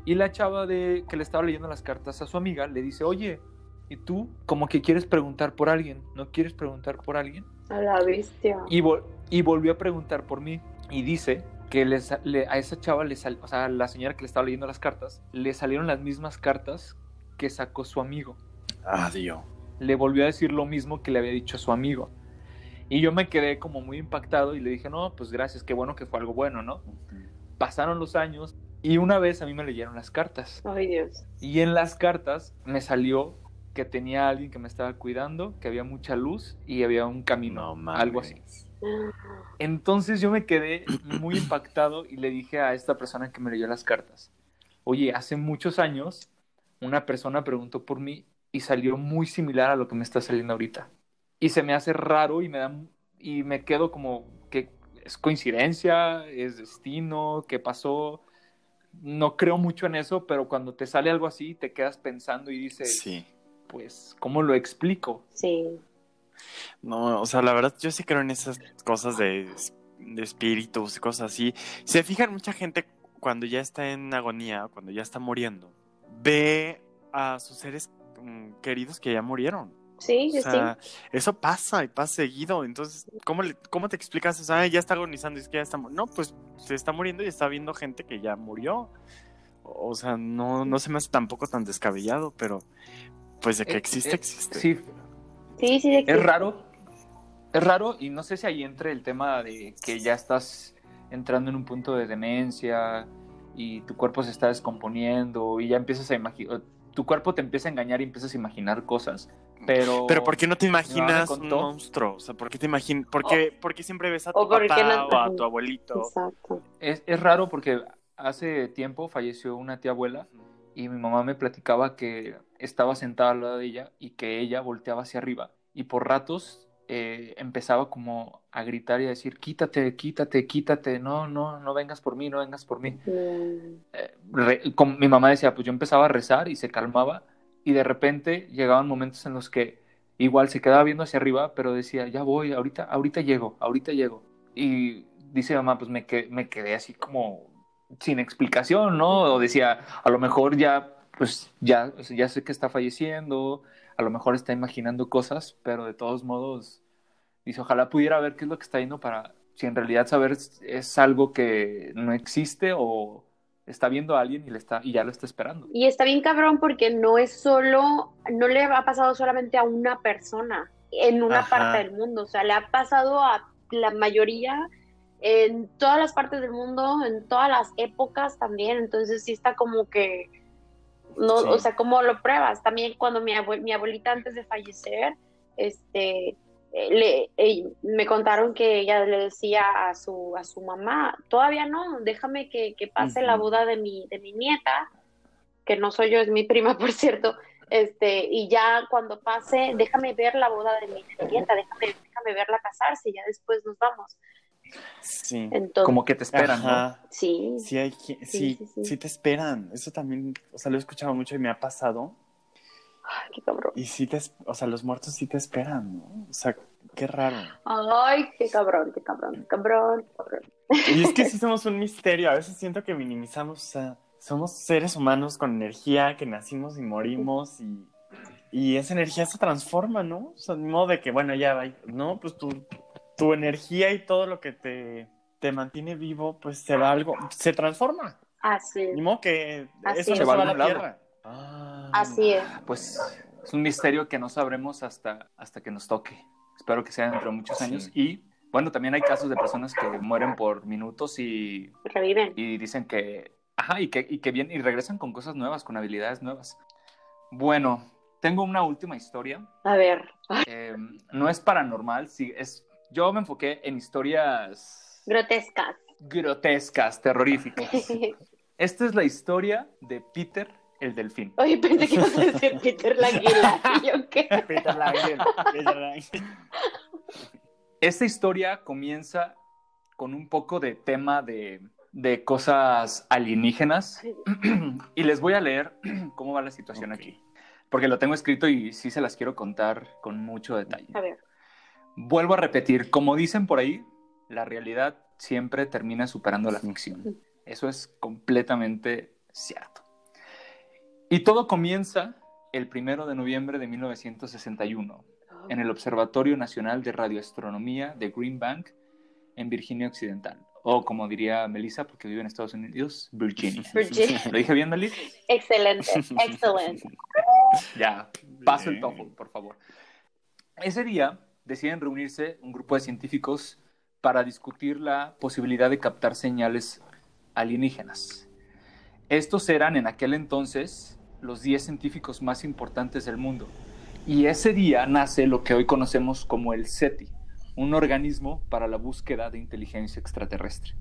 Y la chava de que le estaba leyendo las cartas a su amiga le dice, oye, ¿y tú como que quieres preguntar por alguien? ¿No quieres preguntar por alguien? A la bestia. Y, vol- y volvió a preguntar por mí. Y dice que les- le- a esa chava, le sal- o sea, a la señora que le estaba leyendo las cartas, le salieron las mismas cartas que sacó su amigo. Adiós. Le volvió a decir lo mismo que le había dicho a su amigo. Y yo me quedé como muy impactado y le dije, no, pues gracias, qué bueno que fue algo bueno, ¿no? Pasaron los años y una vez a mí me leyeron las cartas. Ay, Dios. Y en las cartas me salió que tenía alguien que me estaba cuidando, que había mucha luz y había un camino, No algo así. Entonces yo me quedé muy impactado y le dije a esta persona que me leyó las cartas, oye, hace muchos años una persona preguntó por mí y salió muy similar a lo que me está saliendo ahorita. Y se me hace raro y me da y me quedo como que es coincidencia, es destino, qué pasó. No creo mucho en eso, pero cuando te sale algo así, te quedas pensando y dices, Sí. pues, ¿cómo lo explico? Sí. No, o sea, la verdad, yo sí creo en esas cosas de, de espíritus y cosas así. Se fijan mucha gente cuando ya está en agonía, cuando ya está muriendo, ve a sus seres queridos que ya murieron. Sí, sí, O sea, eso pasa y pasa seguido. Entonces, ¿cómo, le- cómo te explicas eso? Ah, ya está agonizando, es que ya está mu-". No, pues se está muriendo y está viendo gente que ya murió. O sea, no, no se me hace tampoco tan descabellado, pero pues de que Eh, existe, eh, existe. Sí, sí, sí, existe. Es raro, es raro y no sé si ahí entre el tema de que ya estás entrando en un punto de demencia y tu cuerpo se está descomponiendo y ya empiezas a imaginar, tu cuerpo te empieza a engañar y empiezas a imaginar cosas, pero... Pero ¿por qué no te imaginas un monstruo? O sea, ¿por qué te imaginas? ¿Por qué siempre ves a tu papá no- o a tu abuelito? Exacto. Es, es raro porque hace tiempo falleció una tía abuela y mi mamá me platicaba que estaba sentada al lado de ella y que ella volteaba hacia arriba y por ratos eh, empezaba como a gritar y a decir quítate, quítate, quítate, no, no, no vengas por mí, no vengas por mí. Mm, Eh, re- como mi mamá decía, pues yo empezaba a rezar y se calmaba y de repente llegaban momentos en los que igual se quedaba viendo hacia arriba, pero decía, ya voy, ahorita, ahorita llego, ahorita llego. Y dice mamá, pues me, que- me quedé así como sin explicación, ¿no? O decía, a lo mejor ya, pues ya, ya sé que está falleciendo, a lo mejor está imaginando cosas, pero de todos modos, dice, ojalá pudiera ver qué es lo que está yendo para, si en realidad saber es, algo que no existe o está viendo a alguien y, le está, y ya lo está esperando. Y está bien cabrón porque no es solo, no le ha pasado solamente a una persona en una Ajá. parte del mundo, o sea, le ha pasado a la mayoría en todas las partes del mundo, en todas las épocas también, entonces sí está como que, no, Sí. o sea, ¿cómo lo pruebas? También cuando mi, abue- mi abuelita antes de fallecer, este, eh, le, eh, me contaron que ella le decía a su, a su mamá, todavía no, déjame que, que pase la boda de mi, de mi nieta, que no soy yo, es mi prima, por cierto, este, y ya cuando pase, déjame ver la boda de mi, de mi nieta, déjame, déjame verla casarse, y ya después nos vamos. Sí. Entonces, Como que te esperan, ¿no? Ajá. sí, Sí, hay, Sí, sí, sí, sí. sí te esperan. Eso también, o sea, lo he escuchado mucho y me ha pasado. Ay, qué cabrón. Y sí te, o sea, los muertos sí te esperan, ¿no? O sea, qué raro. Ay, qué cabrón, qué cabrón, qué cabrón, qué cabrón. Y es que sí somos un misterio. A veces siento que minimizamos, o sea, somos seres humanos con energía, que nacimos y morimos y, y esa energía se transforma, ¿no? O sea, de modo de que, bueno, ya va. No, pues tu, tu energía y todo lo que te, te mantiene vivo, pues se va algo, se transforma. Así es, modo que Así eso es. no Se va a la lado. tierra. Ah. así es. Pues es un misterio que no sabremos hasta, hasta que nos toque. Espero que sea dentro de muchos Sí. años. Y bueno, también hay casos de personas que mueren por minutos y, Reviven. y dicen que, ajá, y que, y que vienen y regresan con cosas nuevas, con habilidades nuevas. Bueno, tengo una última historia. A ver, Eh, no es paranormal, sí, es, yo me enfoqué en historias grotescas. grotescas, terroríficas. Esta es la historia de Peter el delfín. Oye, pensé que ibas a decir Peter Languila. ¿Y yo qué? Peter Langel, Peter. Esta historia comienza con un poco de tema de, de cosas alienígenas y les voy a leer cómo va la situación aquí, porque lo tengo escrito y sí se las quiero contar con mucho detalle. A ver. Vuelvo a repetir, como dicen por ahí, la realidad siempre termina superando la ficción. Eso es completamente cierto. Y todo comienza el primero de noviembre de 1961 en el Observatorio Nacional de Radioastronomía de Green Bank en Virginia Occidental. O como diría Melissa, porque vive en Estados Unidos, Virginia. Virginia. ¿Lo dije bien, Melissa? Excelente, excelente. Ya, paso el. TOEFL, por favor. Ese día deciden reunirse un grupo de científicos para discutir la posibilidad de captar señales alienígenas. Estos eran en aquel entonces los 10 científicos más importantes del mundo. Y ese día nace lo que hoy conocemos como el SETI, un organismo para la búsqueda de inteligencia extraterrestre.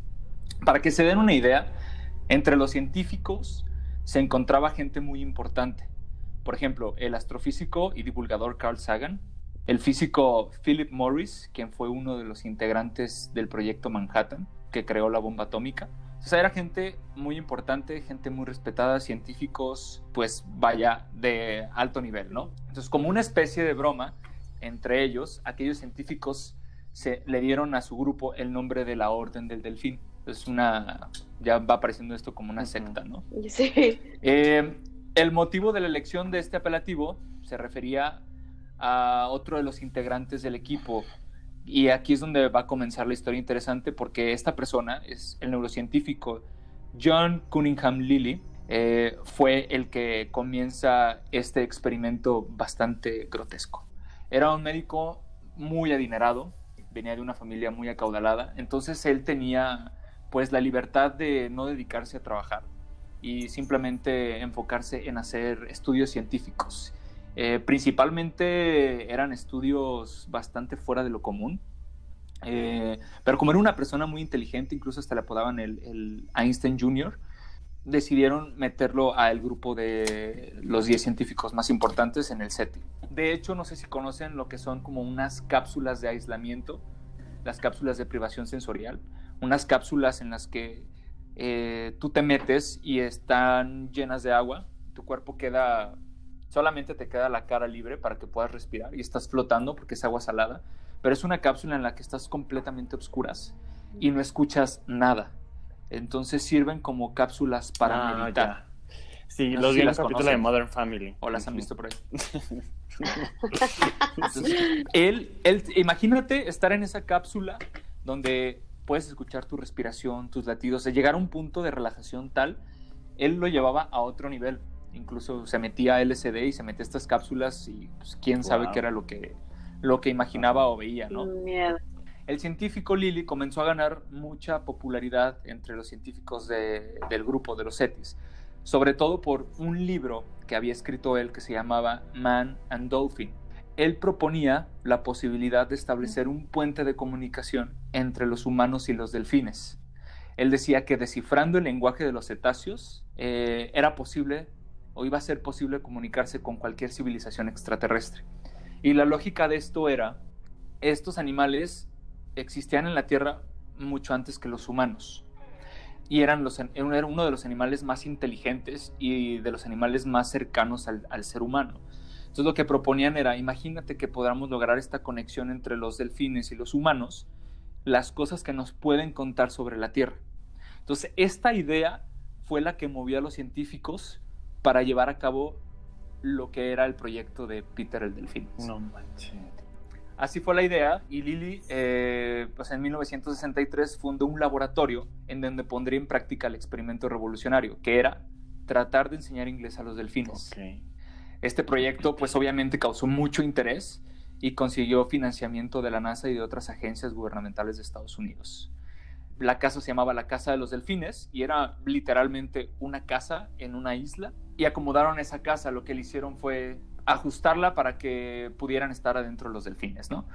Para que se den una idea, entre los científicos se encontraba gente muy importante. Por ejemplo, el astrofísico y divulgador Carl Sagan, el físico Philip Morris, quien fue uno de los integrantes del proyecto Manhattan, que creó la bomba atómica. O sea, era gente muy importante, gente muy respetada, científicos, pues vaya, de alto nivel, ¿no? Entonces, como una especie de broma, entre ellos, aquellos científicos se le dieron a su grupo el nombre de la Orden del Delfín. Es una, ya va apareciendo esto como una secta, ¿no? Sí. Eh, el motivo de la elección de este apelativo se refería a otro de los integrantes del equipo. Y aquí es donde va a comenzar la historia interesante porque esta persona es el neurocientífico John Cunningham Lilly. Eh, fue el que comienza este experimento bastante grotesco. Era un médico muy adinerado, venía de una familia muy acaudalada, entonces él tenía pues la libertad de no dedicarse a trabajar y simplemente enfocarse en hacer estudios científicos. Eh, principalmente eran estudios bastante fuera de lo común, eh, pero como era una persona muy inteligente, incluso hasta le apodaban el, Einstein Jr., decidieron meterlo al grupo de los 10 científicos más importantes en el SETI. De hecho, no sé si conocen lo que son como unas cápsulas de aislamiento, las cápsulas de privación sensorial, unas cápsulas en las que eh, tú te metes y están llenas de agua, tu cuerpo queda, solamente te queda la cara libre para que puedas respirar y estás flotando porque es agua salada, pero es una cápsula en la que estás completamente oscuras y no escuchas nada. Entonces sirven como cápsulas para Ah, meditar. ya. Sí, No los vi en las capítulo de Modern Family. O las han visto por ahí. Entonces, él, él, imagínate estar en esa cápsula donde puedes escuchar tu respiración, tus latidos, de llegar a un punto de relajación tal, él lo llevaba a otro nivel. Incluso se metía a LSD y se metía estas cápsulas y pues, quién sabe qué era lo que, lo que imaginaba o veía, ¿no? Miedo. El científico Lilly comenzó a ganar mucha popularidad entre los científicos de- del grupo de los CETIS, sobre todo por un libro que había escrito él que se llamaba Man and Dolphin. Él proponía la posibilidad de establecer un puente de comunicación entre los humanos y los delfines. Él decía que descifrando el lenguaje de los cetáceos eh, era posible o iba a ser posible comunicarse con cualquier civilización extraterrestre. Y la lógica de esto era, estos animales existían en la Tierra mucho antes que los humanos. Y eran, los, era uno de los animales más inteligentes y de los animales más cercanos al, ser humano. Entonces lo que proponían era, imagínate que podamos lograr esta conexión entre los delfines y los humanos, las cosas que nos pueden contar sobre la Tierra. Entonces esta idea fue la que movió a los científicos para llevar a cabo lo que era el proyecto de Peter el Delfín. No manches. Así fue la idea y Lilly, eh, pues en 1963 fundó un laboratorio en donde pondría en práctica el experimento revolucionario, que era tratar de enseñar inglés a los delfines. Ok. Este proyecto, pues obviamente causó mucho interés y consiguió financiamiento de la NASA y de otras agencias gubernamentales de Estados Unidos. La casa se llamaba la Casa de los Delfines y era literalmente una casa en una isla. Y acomodaron esa casa, lo que le hicieron fue ajustarla para que pudieran estar adentro los delfines, ¿no?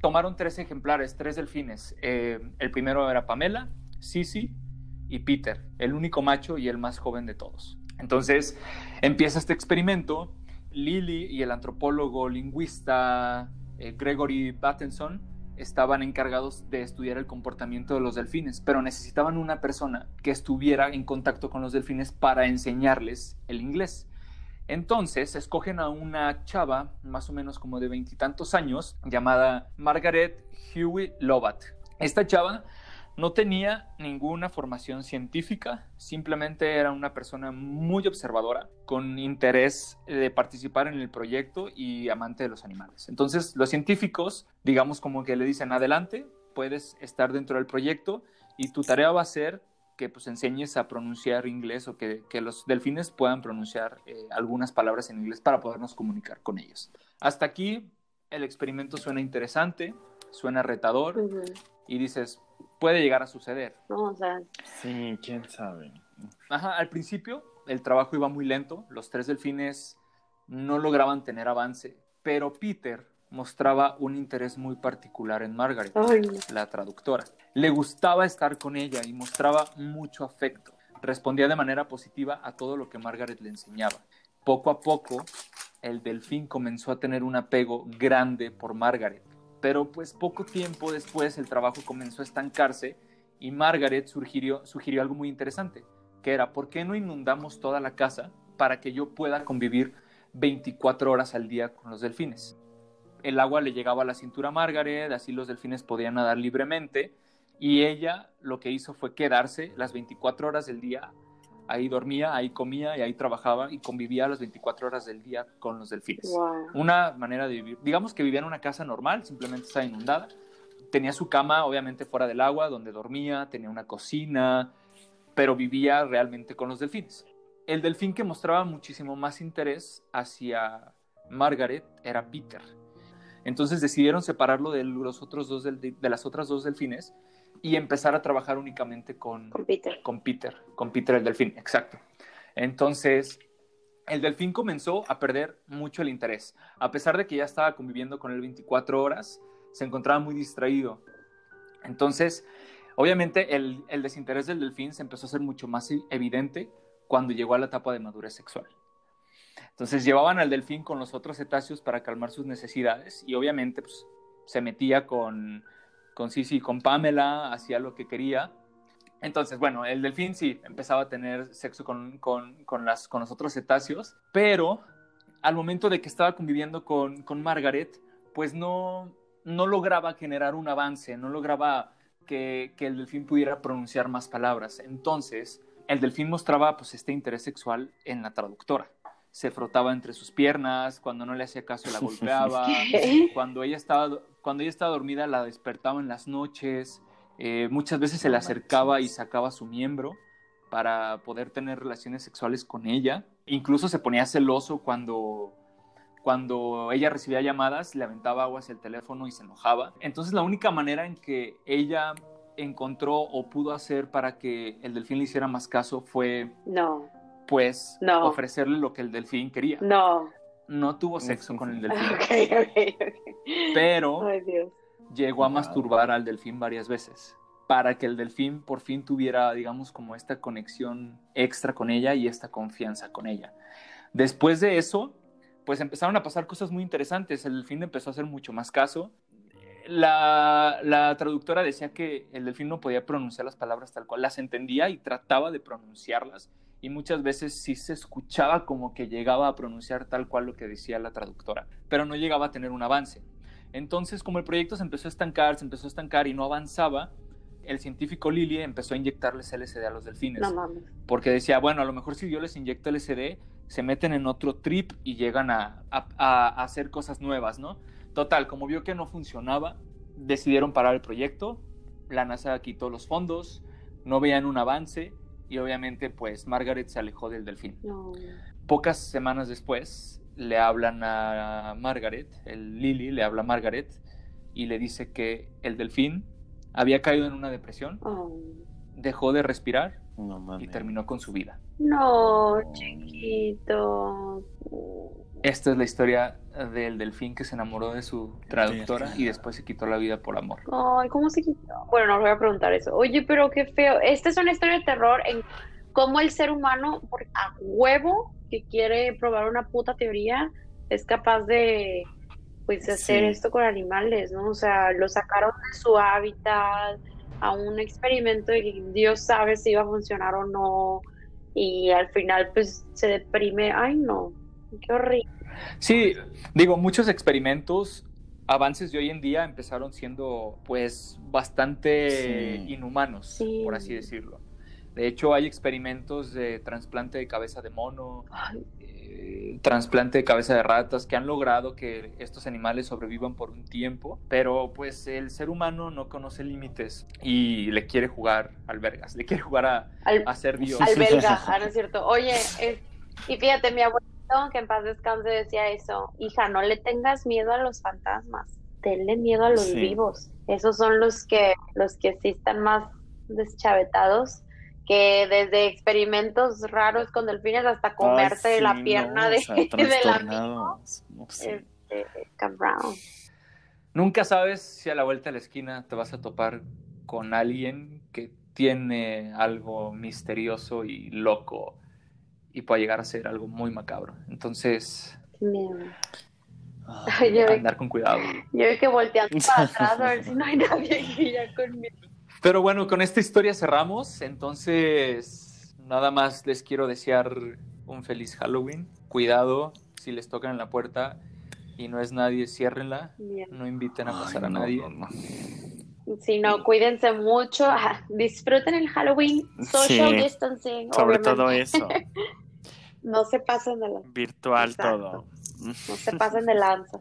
Tomaron tres ejemplares, tres delfines. Eh, el primero era Pamela, Sisi y Peter, el único macho y el más joven de todos. Entonces empieza este experimento. Lily y el antropólogo lingüista eh, Gregory Battenson estaban encargados de estudiar el comportamiento de los delfines, pero necesitaban una persona que estuviera en contacto con los delfines para enseñarles el inglés. Entonces escogen a una chava, más o menos como de veintitantos años, llamada Margaret Huey Lovat. Esta chava no tenía ninguna formación científica, simplemente era una persona muy observadora, con interés de participar en el proyecto y amante de los animales. Entonces los científicos, digamos como que le dicen, adelante, puedes estar dentro del proyecto y tu tarea va a ser que pues enseñes a pronunciar inglés o que, que los delfines puedan pronunciar eh, algunas palabras en inglés para podernos comunicar con ellos. Hasta aquí el experimento suena interesante, suena retador y dices, puede llegar a suceder. No, o sea, Sí, quién sabe. Ajá, al principio el trabajo iba muy lento, los tres delfines no lograban tener avance, pero Peter mostraba un interés muy particular en Margaret, la traductora. Le gustaba estar con ella y mostraba mucho afecto. Respondía de manera positiva a todo lo que Margaret le enseñaba. Poco a poco, el delfín comenzó a tener un apego grande por Margaret, pero pues poco tiempo después el trabajo comenzó a estancarse y Margaret sugirió, sugirió algo muy interesante, que era, ¿por qué no inundamos toda la casa para que yo pueda convivir 24 horas al día con los delfines? El agua le llegaba a la cintura a Margaret, así los delfines podían nadar libremente, y ella lo que hizo fue quedarse las 24 horas del día ahí dormía, ahí comía y ahí trabajaba y convivía las 24 horas del día con los delfines. Una manera de vivir, digamos que vivía en una casa normal, simplemente estaba inundada. Tenía su cama, obviamente, fuera del agua, donde dormía, tenía una cocina, pero vivía realmente con los delfines. El delfín que mostraba muchísimo más interés hacia Margaret era Peter. Entonces decidieron separarlo de los otros dos de las otras dos delfines y empezar a trabajar únicamente con, con Peter. Con Peter, con Peter el delfín, exacto. Entonces, el delfín comenzó a perder mucho el interés. A pesar de que ya estaba conviviendo con él 24 horas, se encontraba muy distraído. Entonces, obviamente, el, el desinterés del delfín se empezó a hacer mucho más evidente cuando llegó a la etapa de madurez sexual. Entonces llevaban al delfín con los otros cetáceos para calmar sus necesidades y obviamente pues, se metía con, con Sisi, con Pamela, hacía lo que quería. Entonces, bueno, el delfín sí empezaba a tener sexo con, las, con los otros cetáceos, pero al momento de que estaba conviviendo con, Margaret, pues no, no lograba generar un avance, no lograba que, que, el delfín pudiera pronunciar más palabras. Entonces, el delfín mostraba pues este interés sexual en la traductora se frotaba entre sus piernas, cuando no le hacía caso la golpeaba, cuando ella estaba cuando ella estaba dormida la despertaba en las noches, eh, muchas veces se le acercaba y sacaba su miembro para poder tener relaciones sexuales con ella, incluso se ponía celoso cuando cuando ella recibía llamadas, le aventaba agua hacia el teléfono y se enojaba. Entonces la única manera en que ella encontró o pudo hacer para que el delfín le hiciera más caso fue no pues ofrecerle lo que el delfín quería. No. No tuvo sexo con el delfín. Pero llegó a masturbar al delfín varias veces para que el delfín por fin tuviera, digamos, como esta conexión extra con ella y esta confianza con ella. Después de eso, pues empezaron a pasar cosas muy interesantes. El delfín empezó a hacer mucho más caso. La, la, traductora decía que el delfín no podía pronunciar las palabras tal cual, las entendía y trataba de pronunciarlas y muchas veces sí se escuchaba como que llegaba a pronunciar tal cual lo que decía la traductora, pero no llegaba a tener un avance. Entonces, como el proyecto se empezó a estancar, se empezó a estancar y no avanzaba, el científico Lily empezó a inyectarles LSD a los delfines. Porque decía, bueno, a lo mejor si yo les inyecto LSD, se meten en otro trip y llegan a, a hacer cosas nuevas, ¿no? Total, como vio que no funcionaba, decidieron parar el proyecto, la NASA quitó los fondos, no veían un avance y obviamente pues Margaret se alejó del delfín. Pocas semanas después le hablan a Margaret, el Lily le habla a Margaret y le dice que el delfín había caído en una depresión, oh. dejó de respirar y terminó con su vida. No, chiquito. Esta es la historia del delfín que se enamoró de su traductora y después se quitó la vida por amor. Ay, ¿cómo se quitó? Bueno, no voy a preguntar eso. Oye, pero qué feo. Esta es una historia de terror en cómo el ser humano, por a huevo, que quiere probar una puta teoría, es capaz de, pues, hacer esto con animales, ¿no? O sea, lo sacaron de su hábitat a un experimento y Dios sabe si iba a funcionar o no. Y al final, pues, se deprime. Ay, no Qué horrible. Sí, digo, muchos experimentos, avances de hoy en día empezaron siendo pues bastante inhumanos, por así decirlo. De hecho, hay experimentos de trasplante de cabeza de mono, eh, trasplante de cabeza de ratas, que han logrado que estos animales sobrevivan por un tiempo, pero pues el ser humano no conoce límites y le quiere jugar al vergas, le quiere jugar a, a ser Dios. Al belga, ah, no es cierto. Oye, y fíjate, mi abuelo que en paz descanse decía eso, hija, no le tengas miedo a los fantasmas, tenle miedo a los vivos. Esos son los que, los que sí están más deschavetados, que desde experimentos raros con delfines hasta comerte Ay, sí, la pierna no, de, o sea, del amigo. No sé. este, Cam Brown. Nunca sabes si a la vuelta de la esquina te vas a topar con alguien que tiene algo misterioso y loco y puede llegar a ser algo muy macabro. Entonces. Ah, Ay, yo, andar con cuidado. yo vi que volteando para atrás a ver si no hay nadie aquí ya conmigo. Pero bueno, con esta historia cerramos. Entonces, nada más les quiero desear un feliz Halloween. Cuidado si les tocan en la puerta y no es nadie, ciérrenla. No inviten a ay, pasar a no, nadie. no, no. Si no, cuídense mucho. Disfruten el Halloween. Social Sí, distancing. Sobre obviamente. todo eso. No se pasen de, la- Virtual Exacto. todo. no se pasen de lanza.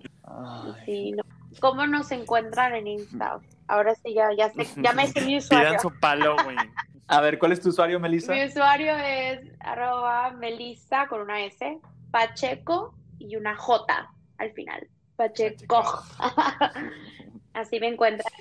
Sí, no. ¿Cómo nos encuentran en Insta? Ahora sí, ya, ya, sé, ya me sé mi usuario. Pidan su Halloween. A ver, ¿cuál es tu usuario, Melissa? Mi usuario es arroba melissa con una S, Pacheco y una J al final. Pacheco. Así me encuentran.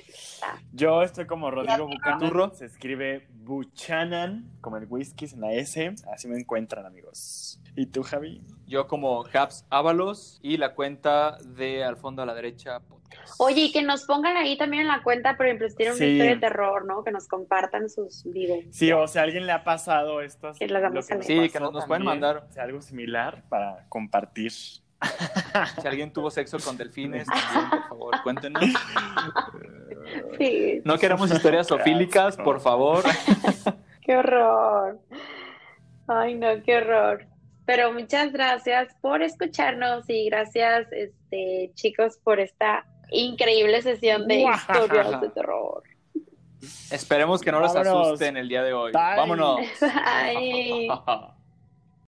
Yo estoy como Rodrigo Buchanan. Se escribe Buchanan, como el whisky en la S. Así me encuentran, amigos. ¿Y tú, Javi? Yo como Habs Ábalos y la cuenta de Al fondo a la derecha podcast. Oye, y que nos pongan ahí también en la cuenta, por ejemplo, si tienen una Sí. historia de terror, ¿no? Que nos compartan sus videos. Sí, o si a alguien le ha pasado esto. Que las vamos lo a nos leer. Sí, que nos- nos pueden mandar. o sea, algo similar para compartir. Si alguien tuvo sexo con delfines, también, por favor, cuéntenos. Sí, No queremos historias Qué ofílicas, asco. por favor. qué horror. Ay, no, qué horror. Pero muchas gracias por escucharnos y gracias, este, chicos, por esta increíble sesión de historias de terror. Esperemos que no los Vámonos. asusten el día de hoy. Bye. Vámonos. Bye.